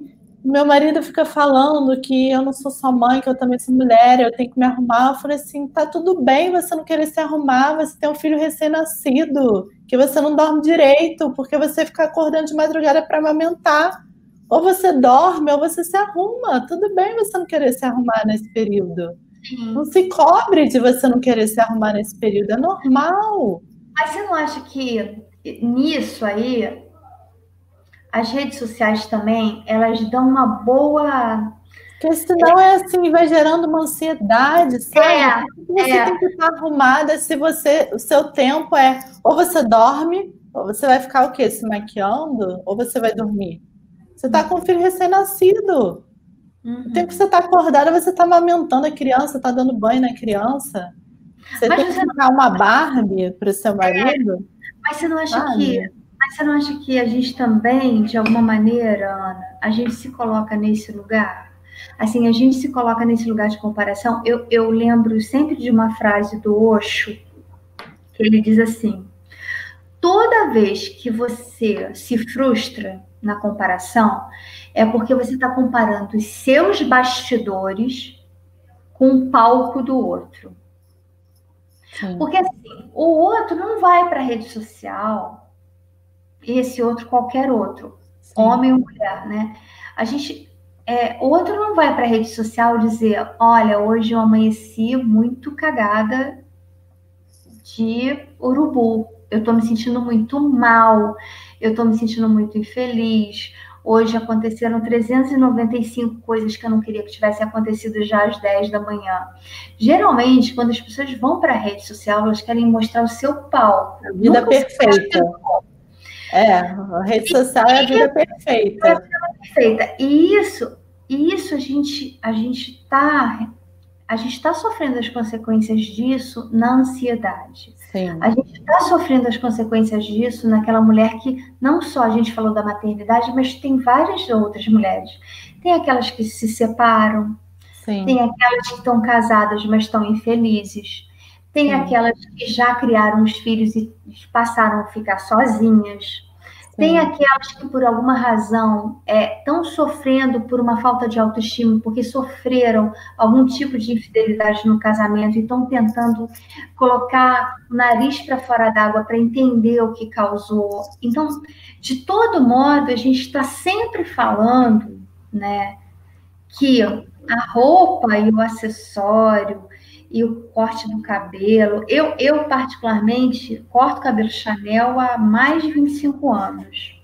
meu marido fica falando que eu não sou só mãe, que eu também sou mulher, eu tenho que me arrumar. Eu falei assim: tá tudo bem você não querer se arrumar, você tem um filho recém-nascido, que você não dorme direito, porque você fica acordando de madrugada para amamentar. Ou você dorme, ou você se arruma. Tudo bem você não querer se arrumar nesse período. Sim. Não se cobre de você não querer se arrumar nesse período, é normal. Mas você não acha que nisso aí as redes sociais também, elas dão uma boa. Porque senão é assim, vai gerando uma ansiedade, sabe? É, você é. tem que estar arrumada se você. O seu tempo é ou você dorme, ou você vai ficar o quê? Se maquiando, ou você vai dormir. Você está com um filho recém-nascido. Uhum. O tempo que você está acordada, você está amamentando a criança, está dando banho na criança. Você mas tem que dar uma Barbie para o seu é, marido. Mas você não acha ah, que mas você não acha que a gente também, de alguma maneira, Ana, a gente se coloca nesse lugar? Assim, a gente se coloca nesse lugar de comparação. Eu, eu lembro sempre de uma frase do Osho, que ele diz assim: toda vez que você se frustra na comparação, é porque você está comparando os seus bastidores com o palco do outro. Sim. Porque assim, o outro não vai para a rede social esse outro qualquer outro, Sim. homem ou mulher, né? A gente, é, outro não vai para a rede social dizer, olha, hoje eu amanheci muito cagada de urubu, eu estou me sentindo muito mal, eu estou me sentindo muito infeliz. Hoje aconteceram 395 coisas que eu não queria que tivessem acontecido já às 10 da manhã. Geralmente, quando as pessoas vão para a rede social, elas querem mostrar o seu palco. A vida Nunca perfeita. É, a rede social é a vida perfeita. É perfeita. E isso, isso a gente a gente está a gente está sofrendo as consequências disso na ansiedade. Sim. A gente está sofrendo as consequências disso naquela mulher que não só a gente falou da maternidade, mas tem várias outras mulheres. Tem aquelas que se separam, Sim. tem aquelas que estão casadas, mas estão infelizes. Tem Sim. aquelas que já criaram os filhos e passaram a ficar sozinhas. Tem aquelas que, por alguma razão, estão é, sofrendo por uma falta de autoestima, porque sofreram algum tipo de infidelidade no casamento e estão tentando colocar o nariz para fora d'água para entender o que causou. Então, de todo modo, a gente está sempre falando né, que a roupa e o acessório e o corte do cabelo. Eu, eu particularmente, corto cabelo Chanel há mais de 25 anos.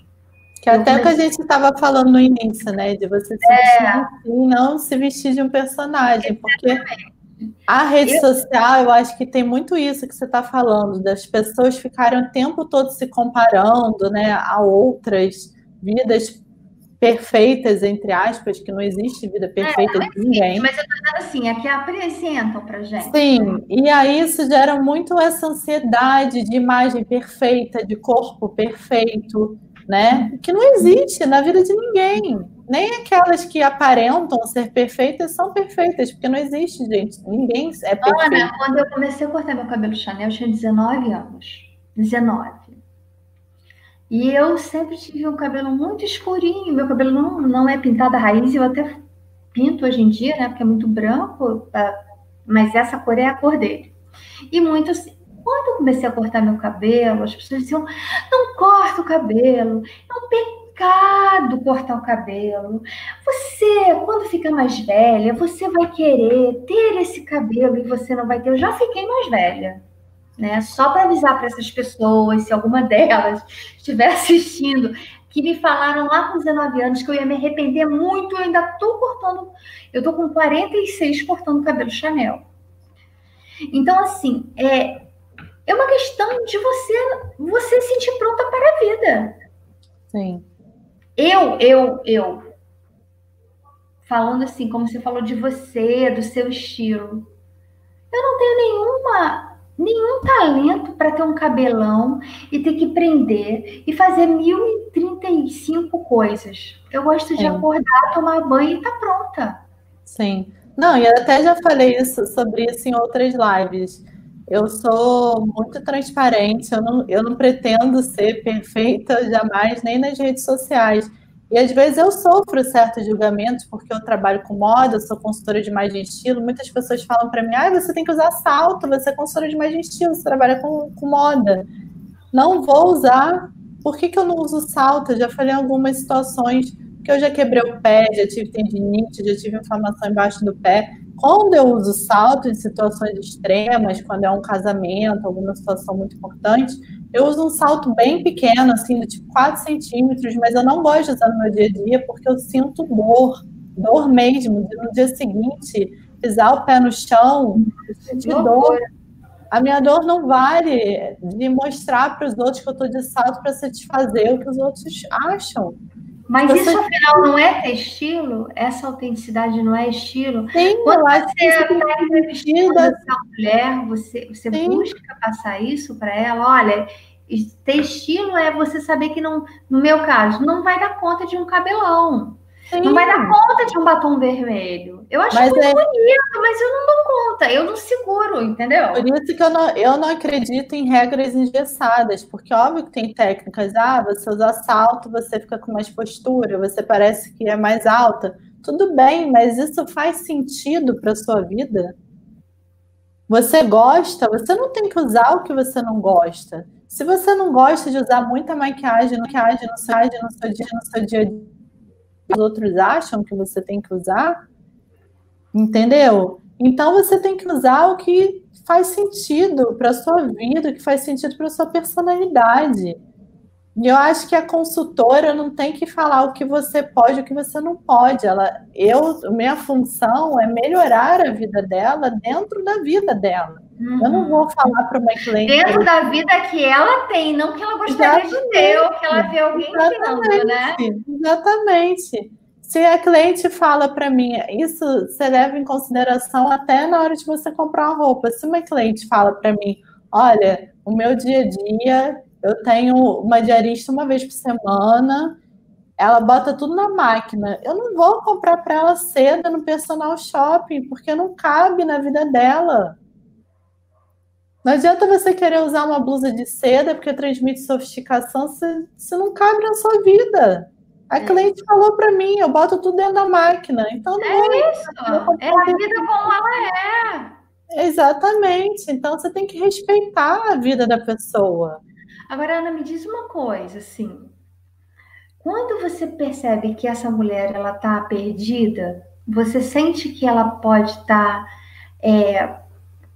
Que até que a gente estava falando no início, né? De você se é. vestir assim, não se vestir de um personagem. Porque a rede eu... social, eu acho que tem muito isso que você está falando, das pessoas ficarem o tempo todo se comparando né, a outras vidas perfeitas, entre aspas, que não existe vida perfeita é, de ninguém. Mas eu tô dizendo assim, é que apresentam pra gente. Sim, e aí isso gera muito essa ansiedade de imagem perfeita, de corpo perfeito, né? Que não existe na vida de ninguém. Nem aquelas que aparentam ser perfeitas são perfeitas, porque não existe, gente. Ninguém é perfeito. Ana, quando eu comecei a cortar meu cabelo Chanel, eu tinha 19 anos. 19. E eu sempre tive um cabelo muito escurinho. Meu cabelo não, não é pintado a raiz, eu até pinto hoje em dia, né? Porque é muito branco, tá? mas essa cor é a cor dele. E muito assim, quando eu comecei a cortar meu cabelo, as pessoas diziam: não corta o cabelo, é um pecado cortar o cabelo. Você, quando fica mais velha, você vai querer ter esse cabelo e você não vai ter. Eu já fiquei mais velha né? Só para avisar para essas pessoas, se alguma (laughs) delas estiver assistindo, que me falaram lá com 19 anos que eu ia me arrepender muito, eu ainda estou cortando, eu estou com 46 cortando cabelo Chanel. Então, assim, é, é uma questão de você você sentir pronta para a vida. Sim. Eu, eu, eu, falando assim, como você falou de você, do seu estilo, eu não tenho nenhuma nenhum talento para ter um cabelão e ter que prender e fazer 1035 coisas. Eu gosto de acordar, tomar banho e tá pronta. Sim. Não, e até já falei isso, sobre isso em outras lives. Eu sou muito transparente, eu não, eu não pretendo ser perfeita jamais, nem nas redes sociais. E às vezes eu sofro certos julgamentos, porque eu trabalho com moda, sou consultora de imagem e estilo. Muitas pessoas falam para mim: ah, você tem que usar salto, você é consultora de imagem e estilo, você trabalha com, com moda. Não vou usar. Por que, que eu não uso salto? Eu já falei em algumas situações que eu já quebrei o pé, já tive tendinite, já tive inflamação embaixo do pé. Quando eu uso salto em situações extremas, quando é um casamento, alguma situação muito importante, eu uso um salto bem pequeno, assim, de tipo 4 centímetros, mas eu não gosto de usar no meu dia a dia porque eu sinto dor, dor mesmo, de no dia seguinte pisar o pé no chão, sentir dor. A minha dor não vale de mostrar para os outros que eu estou de salto para satisfazer o que os outros acham. Mas você... isso afinal não é ter estilo? Essa autenticidade não é estilo? Sim, Quando você está entrevistando essa mulher, você, você busca passar isso para ela? Olha, ter estilo é você saber que não, no meu caso, não vai dar conta de um cabelão. Sim. Não vai dar conta de um batom vermelho. Eu acho mas muito é... bonito, mas eu não dou conta, eu não seguro, entendeu? Por isso que eu não, eu não acredito em regras engessadas, porque óbvio que tem técnicas, ah, você usa salto, você fica com mais postura, você parece que é mais alta. Tudo bem, mas isso faz sentido para sua vida? Você gosta, você não tem que usar o que você não gosta. Se você não gosta de usar muita maquiagem, maquiagem no seu, no seu dia, no seu dia a dia, os outros acham que você tem que usar, entendeu? Então você tem que usar o que faz sentido para sua vida, o que faz sentido para sua personalidade. E eu acho que a consultora não tem que falar o que você pode o que você não pode. Ela, eu, minha função é melhorar a vida dela dentro da vida dela. Uhum. Eu não vou falar para uma cliente. Dentro da vida que ela tem, não que ela gostaria Exatamente. de ter, ou que ela vê alguém Exatamente. tendo, né? Exatamente. Se a cliente fala para mim, isso você leva em consideração até na hora de você comprar uma roupa. Se uma cliente fala para mim, olha, o meu dia a dia, eu tenho uma diarista uma vez por semana, ela bota tudo na máquina. Eu não vou comprar para ela seda no personal shopping, porque não cabe na vida dela. Não adianta você querer usar uma blusa de seda porque transmite sofisticação se, se não cabe na sua vida. A é. cliente falou para mim, eu boto tudo dentro da máquina. Então não é, é isso. É a vida como ela é. Exatamente. Então você tem que respeitar a vida da pessoa. Agora, Ana, me diz uma coisa, assim. Quando você percebe que essa mulher ela está perdida, você sente que ela pode estar tá, é,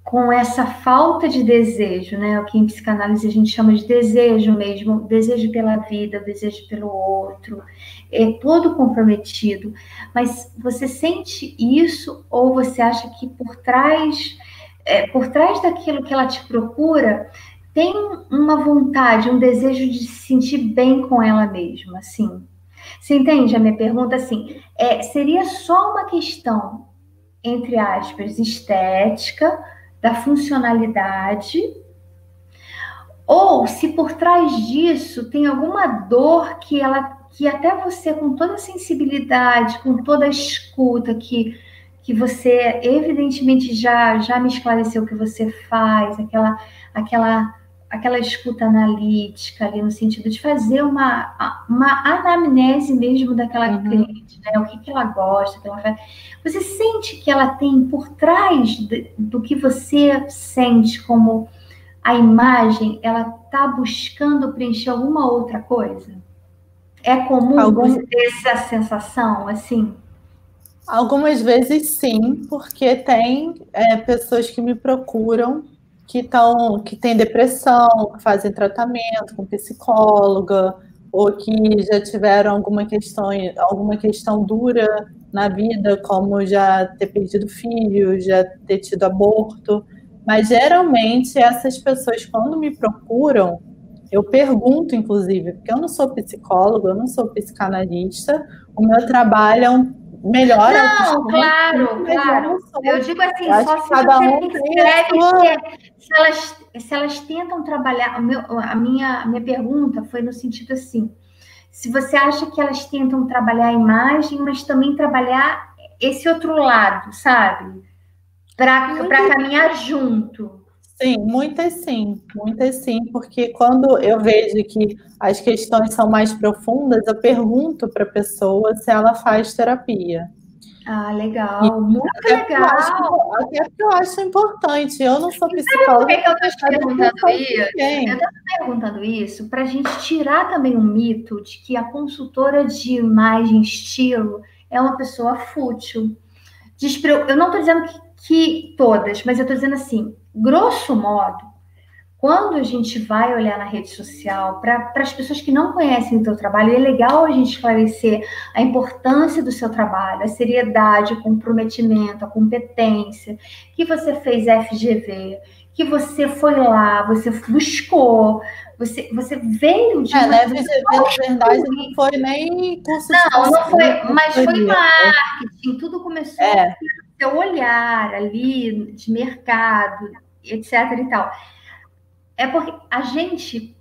com essa falta de desejo, né? O que em psicanálise a gente chama de desejo mesmo, desejo pela vida, desejo pelo outro, é todo comprometido. Mas você sente isso ou você acha que por trás, é, por trás daquilo que ela te procura, tem uma vontade, um desejo de se sentir bem com ela mesma, assim? Você entende a minha pergunta? Assim, é, seria só uma questão, entre aspas, estética da funcionalidade, ou se por trás disso tem alguma dor que ela que até você com toda a sensibilidade, com toda a escuta que que você evidentemente já já me esclareceu o que você faz, aquela aquela aquela escuta analítica ali no sentido de fazer uma, uma anamnese mesmo daquela uhum. cliente, né? O que, que ela gosta, que ela faz. Você sente que ela tem por trás de, do que você sente como a imagem, ela está buscando preencher alguma outra coisa? É comum Algum... essa sensação, assim? Algumas vezes sim, porque tem é, pessoas que me procuram que estão que têm depressão, que fazem tratamento com psicóloga, ou que já tiveram alguma questão, alguma questão dura na vida, como já ter perdido filho, já ter tido aborto. Mas geralmente essas pessoas, quando me procuram, eu pergunto, inclusive, porque eu não sou psicóloga, eu não sou psicanalista, o meu trabalho é um melhora. Não, claro, claro. Eu digo assim, eu só se cada você um escreve sua... se elas, se elas tentam trabalhar. Meu, a, minha, a minha pergunta foi no sentido assim: se você acha que elas tentam trabalhar a imagem, mas também trabalhar esse outro lado, sabe? Para caminhar junto. Sim, muitas sim, muitas sim, porque quando eu vejo que as questões são mais profundas, eu pergunto para a pessoa se ela faz terapia. Ah, legal, muito até legal. Acho, até eu acho importante. Eu não sou psicóloga. Sabe por que eu estou perguntando isso? Eu estou perguntando isso para a gente tirar também o mito de que a consultora de imagem estilo é uma pessoa fútil. Eu não estou dizendo que, que todas, mas eu estou dizendo assim, grosso modo, quando a gente vai olhar na rede social, para as pessoas que não conhecem o teu trabalho, é legal a gente esclarecer a importância do seu trabalho, a seriedade, o comprometimento, a competência, que você fez FGV, que você foi lá, você buscou, você, você veio de. É, né? FGV, na verdade, não foi nem curso Não, não foi, mas foi marketing, tudo começou é. seu olhar ali de mercado, etc e tal. É porque a gente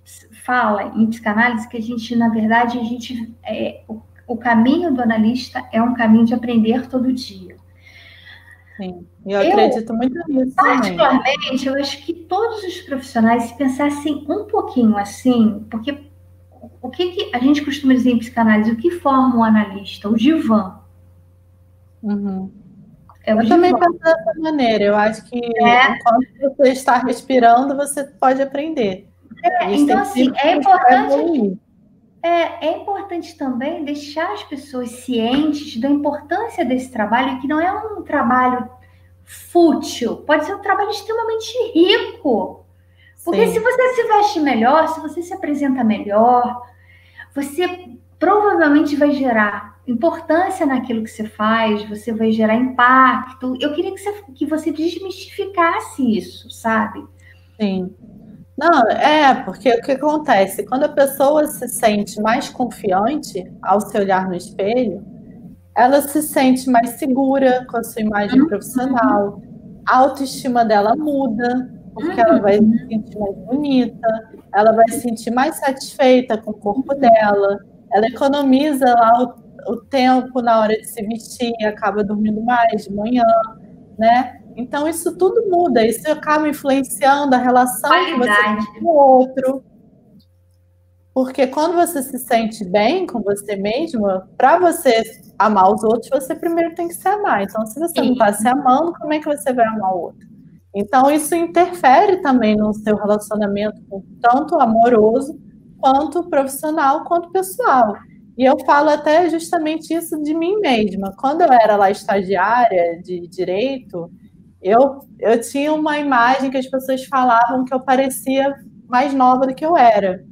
fala em psicanálise que a gente, na verdade, a gente é, o, o caminho do analista é um caminho de aprender todo dia. Sim, eu, eu acredito muito nisso. Particularmente, eu acho que todos os profissionais, se pensassem um pouquinho assim, porque o que, que, a gente costuma dizer em psicanálise, o que forma um analista? O divã. Uhum. É eu também penso dessa maneira. Eu acho que é. enquanto você está respirando, você pode aprender. É, então, assim, é importante. É, é importante também deixar as pessoas cientes da importância desse trabalho, que não é um trabalho fútil, pode ser um trabalho extremamente rico. Porque Sim. se você se veste melhor, se você se apresenta melhor, você provavelmente vai gerar importância naquilo que você faz, você vai gerar impacto. Eu queria que você, que você desmistificasse isso, sabe? Sim. Não, é, porque o que acontece? Quando a pessoa se sente mais confiante ao se olhar no espelho, ela se sente mais segura com a sua imagem uhum. profissional, a autoestima dela muda, porque uhum. ela vai se sentir mais bonita, ela vai se sentir mais satisfeita com o corpo dela, ela economiza lá o o tempo na hora de se vestir, acaba dormindo mais de manhã, né? Então isso tudo muda, isso acaba influenciando a relação que você tem com o outro. Porque quando você se sente bem com você mesma, para você amar os outros, você primeiro tem que se amar. Então, se você Sim. não está se amando, como é que você vai amar o outro? Então, isso interfere também no seu relacionamento, tanto amoroso, quanto profissional, quanto pessoal. E eu falo até justamente isso de mim mesma. Quando eu era lá estagiária de direito, eu, eu tinha uma imagem que as pessoas falavam que eu parecia mais nova do que eu era.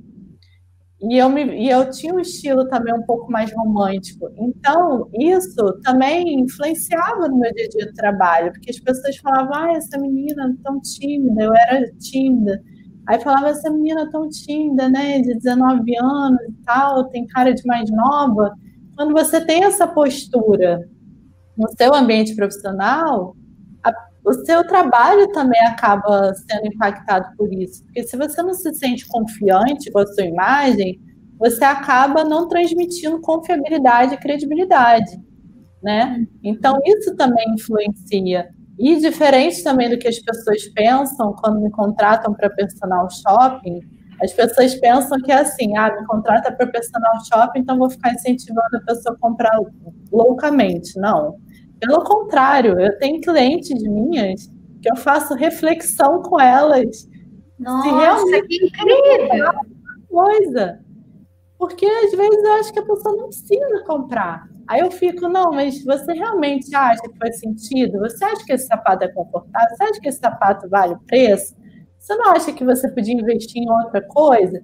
E eu, me, e eu tinha um estilo também um pouco mais romântico. Então, isso também influenciava no meu dia a dia de trabalho, porque as pessoas falavam, ah, essa menina é tão tímida, eu era tímida. Aí falava, essa menina tão tímida, né, de 19 anos e tal, tem cara de mais nova. Quando você tem essa postura no seu ambiente profissional, a, o seu trabalho também acaba sendo impactado por isso. Porque se você não se sente confiante com a sua imagem, você acaba não transmitindo confiabilidade e credibilidade, né? Então, isso também influencia. E diferente também do que as pessoas pensam quando me contratam para personal shopping, as pessoas pensam que é assim, ah, me contrata para personal shopping, então vou ficar incentivando a pessoa a comprar loucamente. Não. Pelo contrário, eu tenho clientes minhas que eu faço reflexão com elas. Nossa, que incrível! Coisa. Porque às vezes eu acho que a pessoa não precisa comprar. Aí eu fico, não, mas você realmente acha que faz sentido? Você acha que esse sapato é confortável? Você acha que esse sapato vale o preço? Você não acha que você podia investir em outra coisa?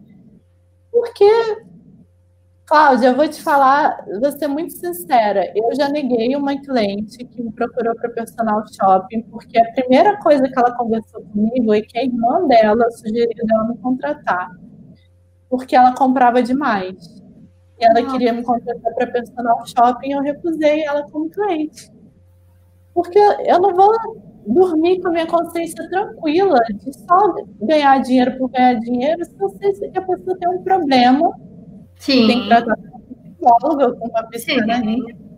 Porque, Cláudia, eu vou te falar, vou ser muito sincera, eu já neguei uma cliente que me procurou para personal shopping, porque a primeira coisa que ela conversou comigo é que a irmã dela sugeriu ela me contratar, porque ela comprava demais. E ela queria me contratar para personal shopping, eu recusei ela como cliente. Porque eu não vou dormir com a minha consciência tranquila de só ganhar dinheiro por ganhar dinheiro se eu sei que a pessoa tem um problema. Sim. Tem que tratar com um psicóloga, com uma psicanalista.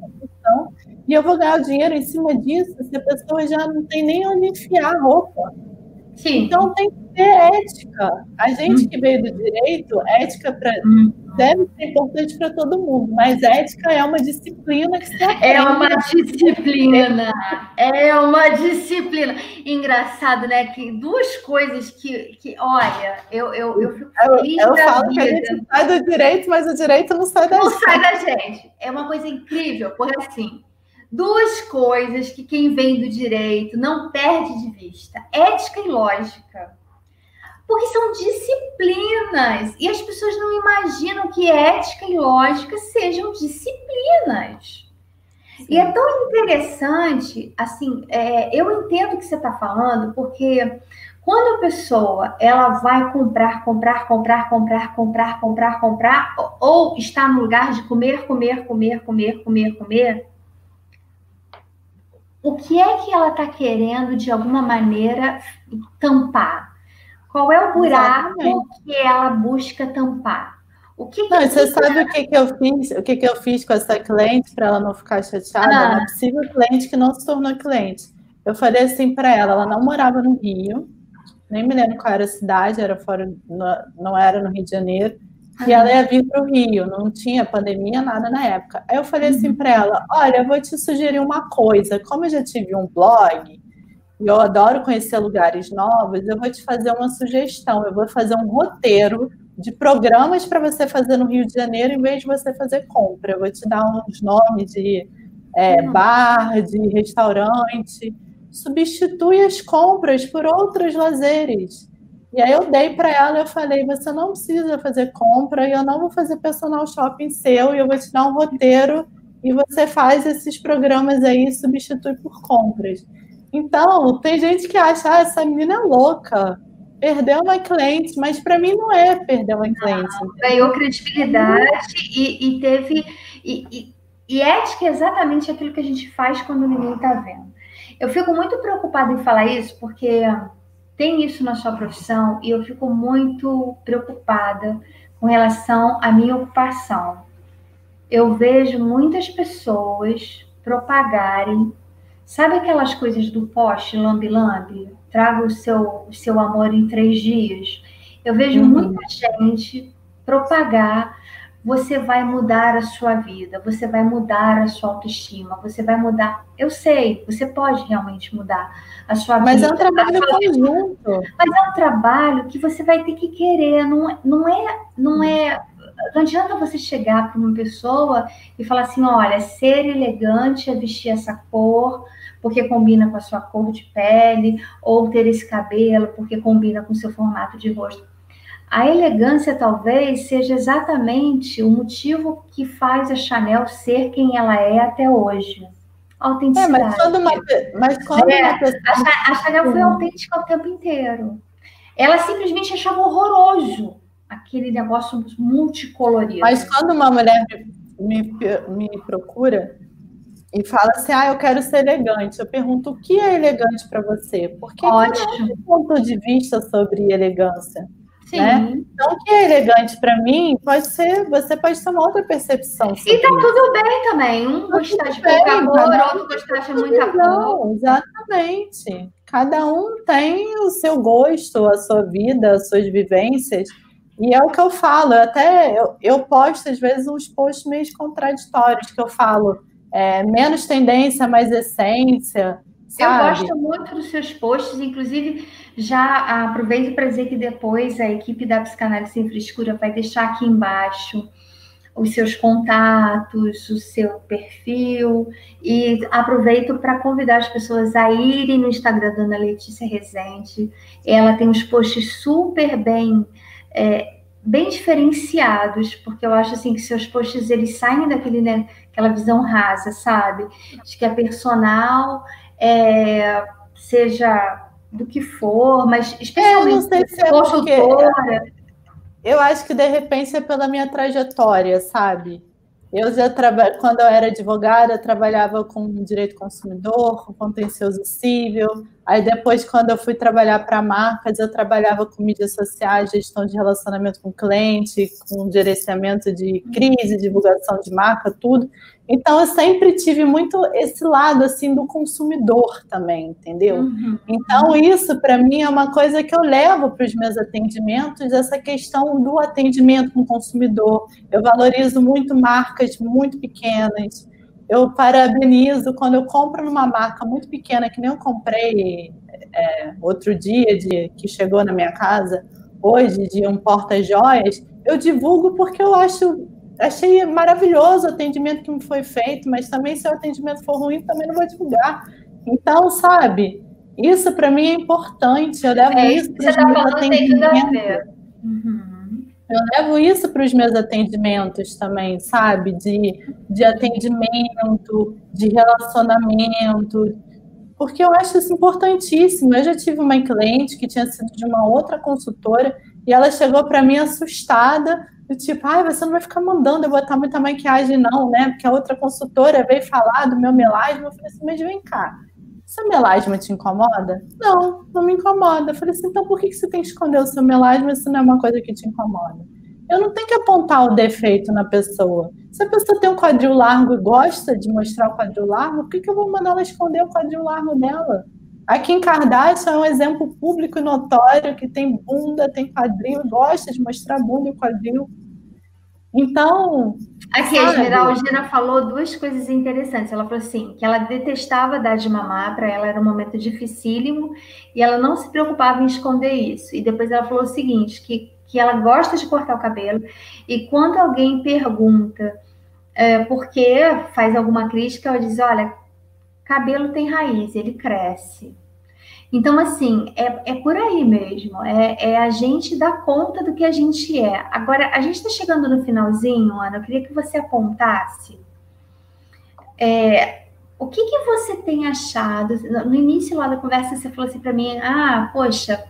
E eu vou ganhar dinheiro em cima disso se a pessoa já não tem nem onde enfiar a roupa. Sim. Então tem que ter ética. A gente que veio do direito, ética pra, hum. Deve ser importante para todo mundo, mas ética é uma disciplina que aprende. É uma disciplina. É uma disciplina. Engraçado, né? Que duas coisas que, que olha, eu, eu, eu fico feliz Eu, eu falo vida. que a gente sai do direito, mas o direito não sai da não gente. Não sai da gente. É uma coisa incrível, porque assim duas coisas que quem vem do direito não perde de vista: ética e lógica. Porque são disciplinas e as pessoas não imaginam que ética e lógica sejam disciplinas. Sim. E é tão interessante, assim, é, eu entendo o que você está falando, porque quando a pessoa ela vai comprar, comprar, comprar, comprar, comprar, comprar, comprar, ou está no lugar de comer, comer, comer, comer, comer, comer, o que é que ela está querendo, de alguma maneira, tampar? Qual é o buraco Exatamente. que ela busca tampar? O que, que não, você sabe o que, que eu fiz? O que, que eu fiz com essa cliente para ela não ficar chateada? Ah. Uma possível cliente que não se tornou cliente. Eu falei assim para ela, ela não morava no Rio, nem me lembro qual era a cidade, era fora, não era no Rio de Janeiro e ela ia vir para o Rio, não tinha pandemia, nada na época. Aí eu falei assim uhum. para ela: Olha, eu vou te sugerir uma coisa. Como eu já tive um blog, e eu adoro conhecer lugares novos, eu vou te fazer uma sugestão. Eu vou fazer um roteiro de programas para você fazer no Rio de Janeiro, em vez de você fazer compra. Eu vou te dar uns nomes de é, uhum. bar, de restaurante. Substitui as compras por outros lazeres. E aí eu dei para ela, eu falei, você não precisa fazer compra, e eu não vou fazer personal shopping seu, e eu vou te dar um roteiro, e você faz esses programas aí e substitui por compras. Então, tem gente que acha, ah, essa menina é louca, perdeu uma cliente, mas para mim não é perder uma cliente. Não, ganhou credibilidade e, e teve. E, e, e ética é exatamente aquilo que a gente faz quando ninguém está vendo. Eu fico muito preocupada em falar isso, porque tem isso na sua profissão e eu fico muito preocupada com relação à minha ocupação. Eu vejo muitas pessoas propagarem, sabe aquelas coisas do poste lambe-lambe? Traga o seu, o seu amor em três dias. Eu vejo uhum. muita gente propagar você vai mudar a sua vida, você vai mudar a sua autoestima, você vai mudar. Eu sei, você pode realmente mudar a sua mas vida. Mas é um trabalho conjunto. Mas é um trabalho que você vai ter que querer, não, não é, não é. Não adianta você chegar para uma pessoa e falar assim: olha, ser elegante é vestir essa cor, porque combina com a sua cor de pele, ou ter esse cabelo, porque combina com o seu formato de rosto a elegância talvez seja exatamente o motivo que faz a Chanel ser quem ela é até hoje. Autenticidade. É, mas quando uma, mas quando é, uma pessoa... a, Chanel foi autêntica o tempo inteiro. Ela simplesmente achava horroroso aquele negócio multicolorido. Mas quando uma mulher me, me procura e fala assim, ah, eu quero ser elegante, eu pergunto o que é elegante para você? Porque Ótimo. um ponto de vista sobre elegância. Né? Então, o que é elegante para mim pode ser, você pode ter uma outra percepção. E tá tudo bem também. Um tá gostar de pouca cor, outro gostar de muita cor. Exatamente. Cada um tem o seu gosto, a sua vida, as suas vivências. E é o que eu falo, eu até eu, eu posto às vezes uns posts meio contraditórios que eu falo é, menos tendência, mais essência. Sabe? Eu gosto muito dos seus posts, inclusive já aproveito para dizer que depois a equipe da Psicanálise Sem Frescura vai deixar aqui embaixo os seus contatos, o seu perfil, e aproveito para convidar as pessoas a irem no Instagram da Ana Letícia Rezende. Ela tem uns posts super bem. É, bem diferenciados, porque eu acho assim que seus posts eles saem daquele né, aquela visão rasa, sabe? De que a personal é, seja do que for, mas especialmente é, não sei se é consultora. Eu acho que de repente é pela minha trajetória, sabe? Eu já trabalho, quando eu era advogada, eu trabalhava com direito consumidor, com contencioso civil. Aí depois, quando eu fui trabalhar para marcas, eu trabalhava com mídias sociais, gestão de relacionamento com cliente, com gerenciamento de crise, divulgação de marca, tudo. Então eu sempre tive muito esse lado assim do consumidor também, entendeu? Uhum. Então isso para mim é uma coisa que eu levo para os meus atendimentos, essa questão do atendimento com o consumidor. Eu valorizo muito marcas muito pequenas. Eu parabenizo quando eu compro numa marca muito pequena que nem eu comprei é, outro dia de que chegou na minha casa hoje de um porta-joias. Eu divulgo porque eu acho achei maravilhoso o atendimento que me foi feito, mas também se o atendimento for ruim, também não vou divulgar. Então, sabe, isso para mim é importante. Eu levo é, isso para os tá meus atendimentos. Uhum. Eu levo isso para os meus atendimentos também, sabe? De, de atendimento, de relacionamento, porque eu acho isso importantíssimo. Eu já tive uma cliente que tinha sido de uma outra consultora e ela chegou para mim assustada do tipo, ai, você não vai ficar mandando eu botar muita maquiagem, não, né? Porque a outra consultora veio falar do meu melasma. Eu falei assim, mas vem cá, seu melasma te incomoda? Não, não me incomoda. Eu falei assim, então por que você tem que esconder o seu melasma se não é uma coisa que te incomoda? Eu não tenho que apontar o defeito na pessoa. Se a pessoa tem um quadril largo e gosta de mostrar o quadril largo, por que, que eu vou mandar ela esconder o quadril largo dela? A Kim Kardashian é um exemplo público e notório que tem bunda, tem quadril, gosta de mostrar bunda e quadril. Então. Aqui, sabe? a Esmeraldina falou duas coisas interessantes. Ela falou assim: que ela detestava dar de mamar, para ela era um momento dificílimo, e ela não se preocupava em esconder isso. E depois ela falou o seguinte: que, que ela gosta de cortar o cabelo, e quando alguém pergunta é, por que faz alguma crítica, ela diz: olha, cabelo tem raiz, ele cresce. Então, assim, é, é por aí mesmo. É, é, a gente dar conta do que a gente é. Agora, a gente está chegando no finalzinho, Ana. Eu queria que você apontasse é, o que, que você tem achado. No início lá da conversa, você falou assim para mim: ah, poxa,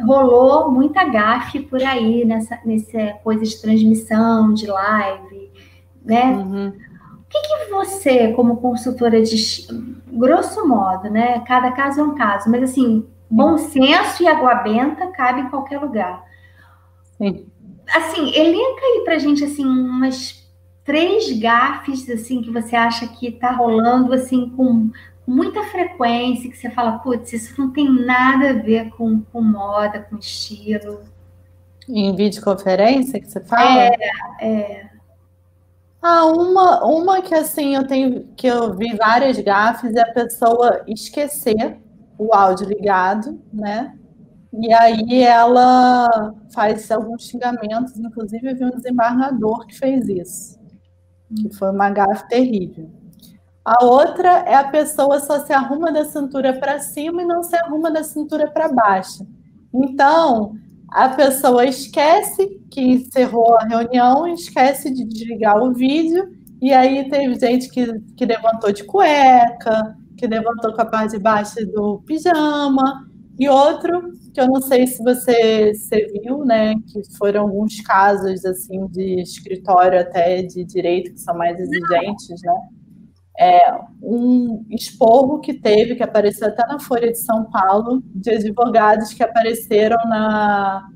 rolou muita gafe por aí nessa, nessa coisa de transmissão, de live, né? Uhum. O que, que você, como consultora de grosso modo, né? Cada caso é um caso, mas assim, bom senso e água benta cabe em qualquer lugar. Sim. Assim, elenca aí pra gente assim umas três gafes assim que você acha que tá rolando assim com muita frequência, que você fala, putz, isso não tem nada a ver com, com moda, com estilo. Em videoconferência que você fala? É, é. Ah, uma, uma que assim eu tenho que eu vi várias gafes é a pessoa esquecer o áudio ligado, né? E aí ela faz alguns xingamentos, inclusive eu vi um desembargador que fez isso, que foi uma gafe terrível. A outra é a pessoa só se arruma da cintura para cima e não se arruma da cintura para baixo. Então, a pessoa esquece que encerrou a reunião, esquece de desligar o vídeo, e aí teve gente que, que levantou de cueca, que levantou com a parte de baixo do pijama, e outro, que eu não sei se você, você viu, né, que foram alguns casos, assim, de escritório até de direito, que são mais exigentes, né, é, um esporro que teve, que apareceu até na Folha de São Paulo, de advogados que apareceram na,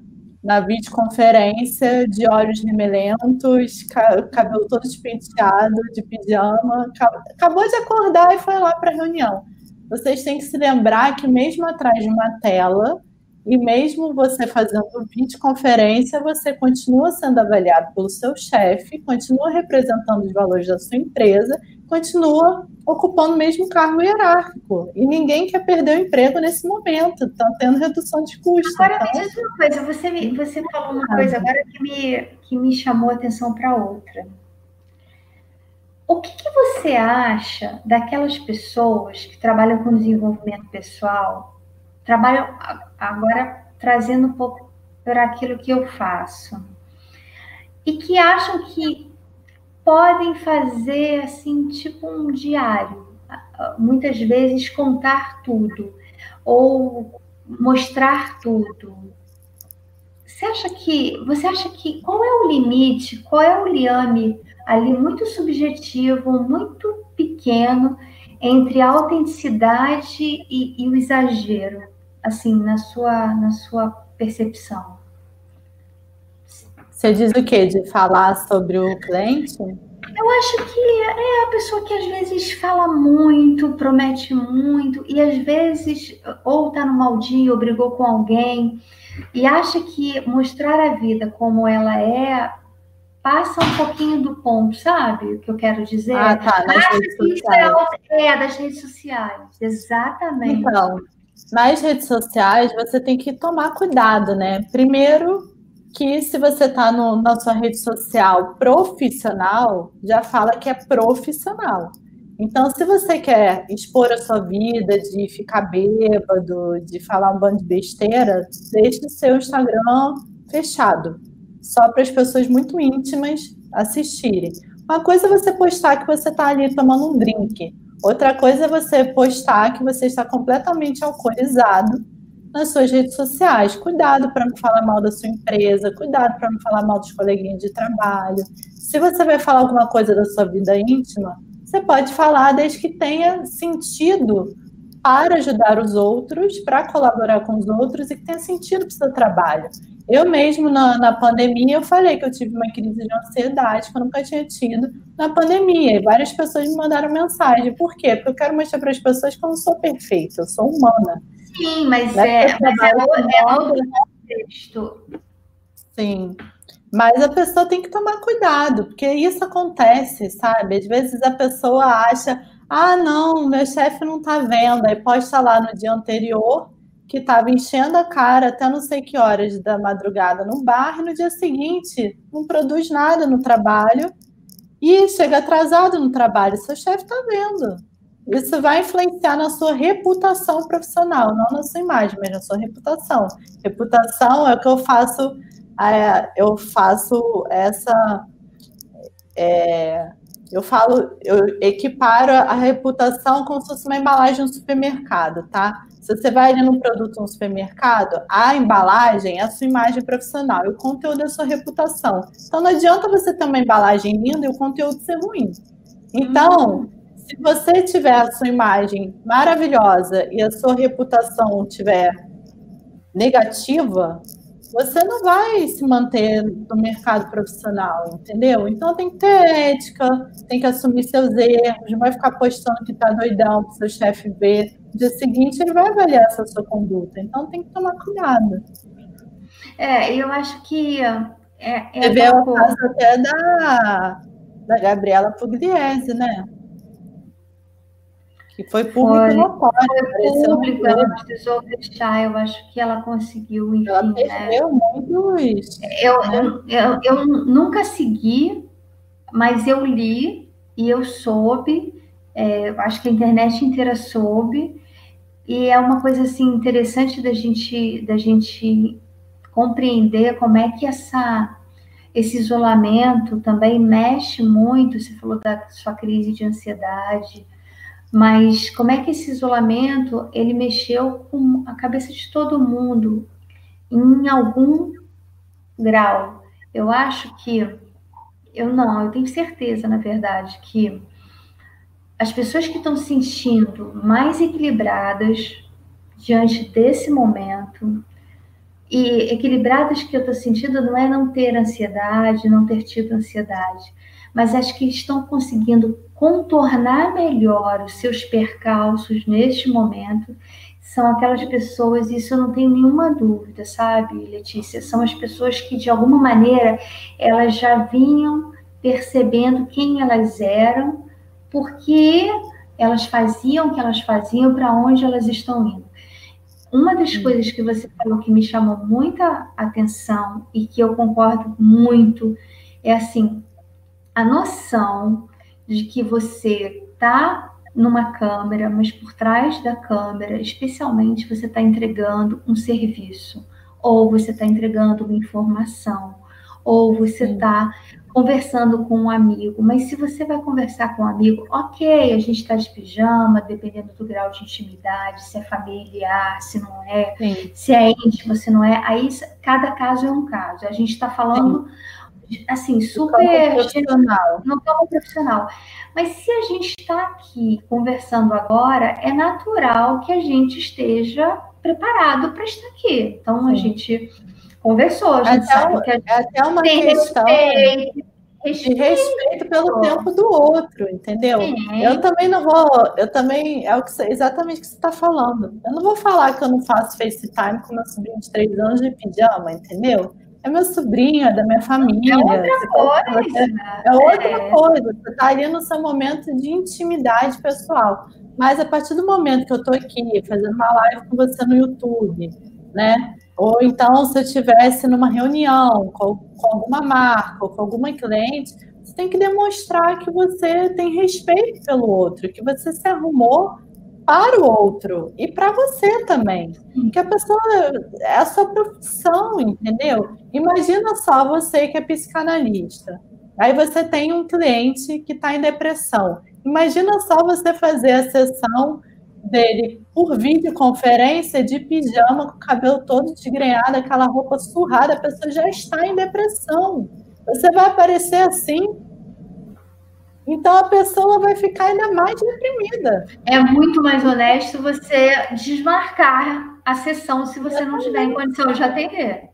na videoconferência de olhos remelentos, cabelo todo despenteado, de pijama, acabou de acordar e foi lá para a reunião. Vocês têm que se lembrar que mesmo atrás de uma tela, e mesmo você fazendo videoconferência, você continua sendo avaliado pelo seu chefe, continua representando os valores da sua empresa continua ocupando o mesmo cargo hierárquico. E ninguém quer perder o emprego nesse momento, está tendo redução de custos. Agora, então... me diz uma coisa, você, você falou uma coisa agora que me, que me chamou a atenção para outra. O que, que, você acha daquelas pessoas que trabalham com desenvolvimento pessoal, trabalham agora trazendo um pouco para aquilo que eu faço, e que acham que podem fazer assim, tipo um diário, muitas vezes contar tudo ou mostrar tudo. Você acha que você acha que qual é o limite, qual é o liame ali muito subjetivo, muito pequeno entre a autenticidade e, e o exagero, assim, na sua na sua percepção? Você diz o quê? De falar sobre o cliente? Eu acho que é a pessoa que às vezes fala muito, promete muito, e às vezes ou tá no mau dia, ou brigou com alguém, e acha que mostrar a vida como ela é passa um pouquinho do ponto, sabe? O que eu quero dizer? Ah, tá. Nas acha redes que isso sociais. é, é das redes sociais. Exatamente. Então, nas redes sociais, você tem que tomar cuidado, né? Primeiro, que se você está na sua rede social profissional, já fala que é profissional. Então, se você quer expor a sua vida, de ficar bêbado, de falar um bando de besteira, deixe o seu Instagram fechado, só para as pessoas muito íntimas assistirem. Uma coisa é você postar que você está ali tomando um drink, outra coisa é você postar que você está completamente alcoolizado nas suas redes sociais. Cuidado para não falar mal da sua empresa, cuidado para não falar mal dos coleguinhas de trabalho. Se você vai falar alguma coisa da sua vida íntima, você pode falar desde que tenha sentido para ajudar os outros, para colaborar com os outros e que tenha sentido para o seu trabalho. Eu mesmo, na, na, pandemia, eu falei que eu tive uma crise de ansiedade que eu nunca tinha tido na pandemia. E várias pessoas me mandaram mensagem. Por quê? Porque eu quero mostrar para as pessoas que eu não sou perfeita, eu sou humana. Sim, mas é, mas é, é outro contexto. Sim. Mas a pessoa tem que tomar cuidado, porque isso acontece, sabe? Às vezes a pessoa acha, ah, não, meu chefe não tá vendo, aí posta lá no dia anterior que estava enchendo a cara até não sei que horas da madrugada no bar, e no dia seguinte não produz nada no trabalho e chega atrasado no trabalho. Seu chefe está vendo. Isso vai influenciar na sua reputação profissional, não na sua imagem, mas na sua reputação. Reputação é o que eu faço, é, eu faço essa. É, eu falo, eu equiparo a reputação como se fosse uma embalagem no supermercado, tá? Se você vai ali num produto no supermercado, a embalagem é a sua imagem profissional e o conteúdo é a sua reputação. Então não adianta você ter uma embalagem linda e o conteúdo ser ruim. Então, se você tiver a sua imagem maravilhosa e a sua reputação tiver negativa, você não vai se manter no mercado profissional, entendeu? Então tem que ter ética, tem que assumir seus erros, não vai ficar postando que tá doidão para seu chefe ver. No dia seguinte ele vai avaliar essa sua conduta. Então tem que tomar cuidado. É, eu acho que é, é o caso até da, da Gabriela Pugliese, né? Que foi público notório. Foi público, ela precisou fechar, eu acho que ela conseguiu, enfim. Ela né? muito isso. Eu, né? eu, eu, nunca segui, mas eu li e eu soube, é, acho que a internet inteira soube, e é uma coisa assim interessante da gente, da gente compreender como é que essa esse isolamento também mexe muito. Você falou da sua crise de ansiedade, mas como é que esse isolamento ele mexeu com a cabeça de todo mundo em algum grau? Eu acho que eu não, eu tenho certeza, na verdade, que as pessoas que estão se sentindo mais equilibradas diante desse momento, e equilibradas que eu estou sentindo não é não ter ansiedade, não ter tido ansiedade, mas acho que estão conseguindo contornar melhor os seus percalços neste momento são aquelas pessoas, isso eu não tenho nenhuma dúvida, sabe, Letícia? São as pessoas que, de alguma maneira, elas já vinham percebendo quem elas eram, porque elas faziam o que elas faziam, para onde elas estão indo. Uma das coisas que você falou que me chamou muita atenção e que eu concordo muito é assim: a noção de que você está numa câmera, mas por trás da câmera, especialmente, você está entregando um serviço, ou você está entregando uma informação, ou você está conversando com um amigo. Mas se você vai conversar com um amigo, ok, a gente está de pijama, dependendo do grau de intimidade, se é familiar, se não é, Sim. se é íntimo, se não é. Aí cada caso é um caso. A gente está falando. Sim. Assim, super. Profissional. No campo profissional. Mas se a gente está aqui conversando agora, é natural que a gente esteja preparado para estar aqui. Então, Sim. a gente conversou, a gente até sabe que a gente é até uma tem questão respeito, respeito, de respeito pelo tempo do outro, entendeu? Sim. Eu também não vou, eu também, é o que exatamente o que você está falando. Eu não vou falar que eu não faço FaceTime com meu sobrinho de três anos de pijama, entendeu? É meu sobrinho, é da minha família. É outra coisa. É outra é. coisa. Você está ali no seu momento de intimidade pessoal. Mas a partir do momento que eu estou aqui fazendo uma live com você no YouTube, né? Ou então, se eu estivesse numa reunião com, com alguma marca ou com alguma cliente, você tem que demonstrar que você tem respeito pelo outro, que você se arrumou para o outro e para você também. Que a pessoa é a sua profissão, entendeu? Imagina só você que é psicanalista. Aí você tem um cliente que está em depressão. Imagina só você fazer a sessão dele por videoconferência de pijama, com o cabelo todo desgrenhado, aquela roupa surrada, a pessoa já está em depressão. Você vai aparecer assim, então a pessoa vai ficar ainda mais deprimida. É muito mais honesto você desmarcar a sessão se você não tiver em condição de atender.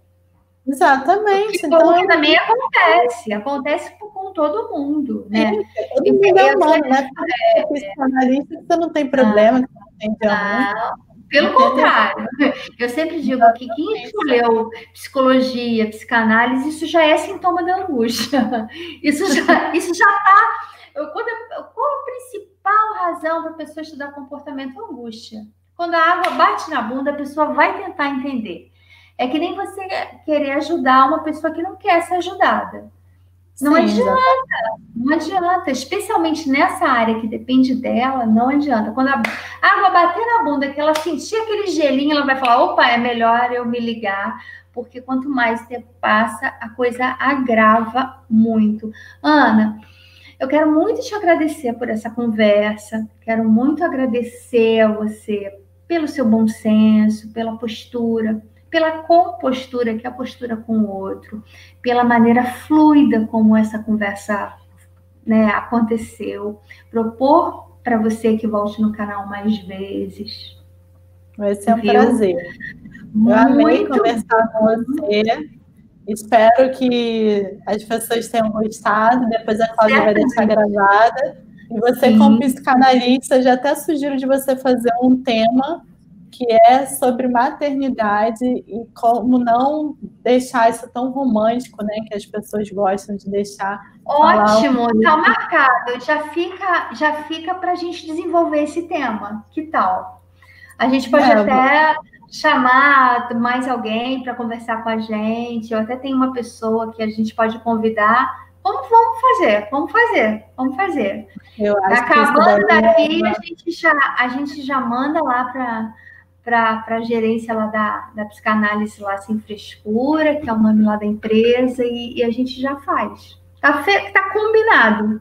Exatamente. Porque, então, também acontece, acontece com todo mundo, né? É, todo mundo é humano, né? É, psicanalista, você não tem problema, ah, não tem ah, Pelo contrário, (laughs) eu sempre digo que quem escolheu psicologia, psicanálise, isso já é sintoma da angústia. (laughs) Isso já (laughs) isso já está. Qual a principal razão para a pessoa estudar comportamento? Angústia. Quando a água bate na bunda, a pessoa vai tentar entender. É que nem você querer ajudar uma pessoa que não quer ser ajudada. Não Sim, adianta, exatamente. não adianta, especialmente nessa área que depende dela, não adianta. Quando a água bater na bunda, que ela sentir aquele gelinho, ela vai falar: opa, é melhor eu me ligar, porque quanto mais tempo passa, a coisa agrava muito. Ana, eu quero muito te agradecer por essa conversa, quero muito agradecer a você pelo seu bom senso, pela postura pela compostura, que é a postura com o outro, pela maneira fluida como essa conversa né, aconteceu. Propor para você que volte no canal mais vezes. Vai ser um Viu? prazer. Eu amei conversar com você. Espero que as pessoas tenham gostado. Depois a Cláudia vai deixar gravada. E você, Sim. como psicanalista, já até sugiro de você fazer um tema que é sobre maternidade e como não deixar isso tão romântico, né, que as pessoas gostam de deixar. Ótimo, está marcado. Já fica, já fica para a gente desenvolver esse tema. Que tal? A gente pode é, até chamar mais alguém para conversar com a gente. Eu até tenho uma pessoa que a gente pode convidar. Vamos, vamos fazer, vamos fazer, vamos fazer. Acabando daqui, é... a, gente já, a gente já manda lá para para a gerência lá da, da psicanálise lá sem frescura, que é o nome lá da empresa, e, e a gente já faz. Tá, fe, tá combinado.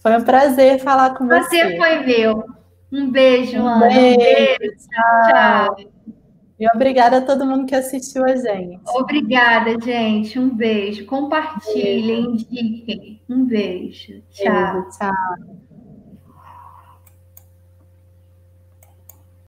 Foi um prazer falar com prazer você. Prazer foi meu. Um beijo, um Ana. Beijo, um beijo. Tchau. tchau. E obrigada a todo mundo que assistiu a gente. Obrigada, gente. Um beijo. Compartilhem, indiquem. Um beijo. Tchau. Beijo, tchau.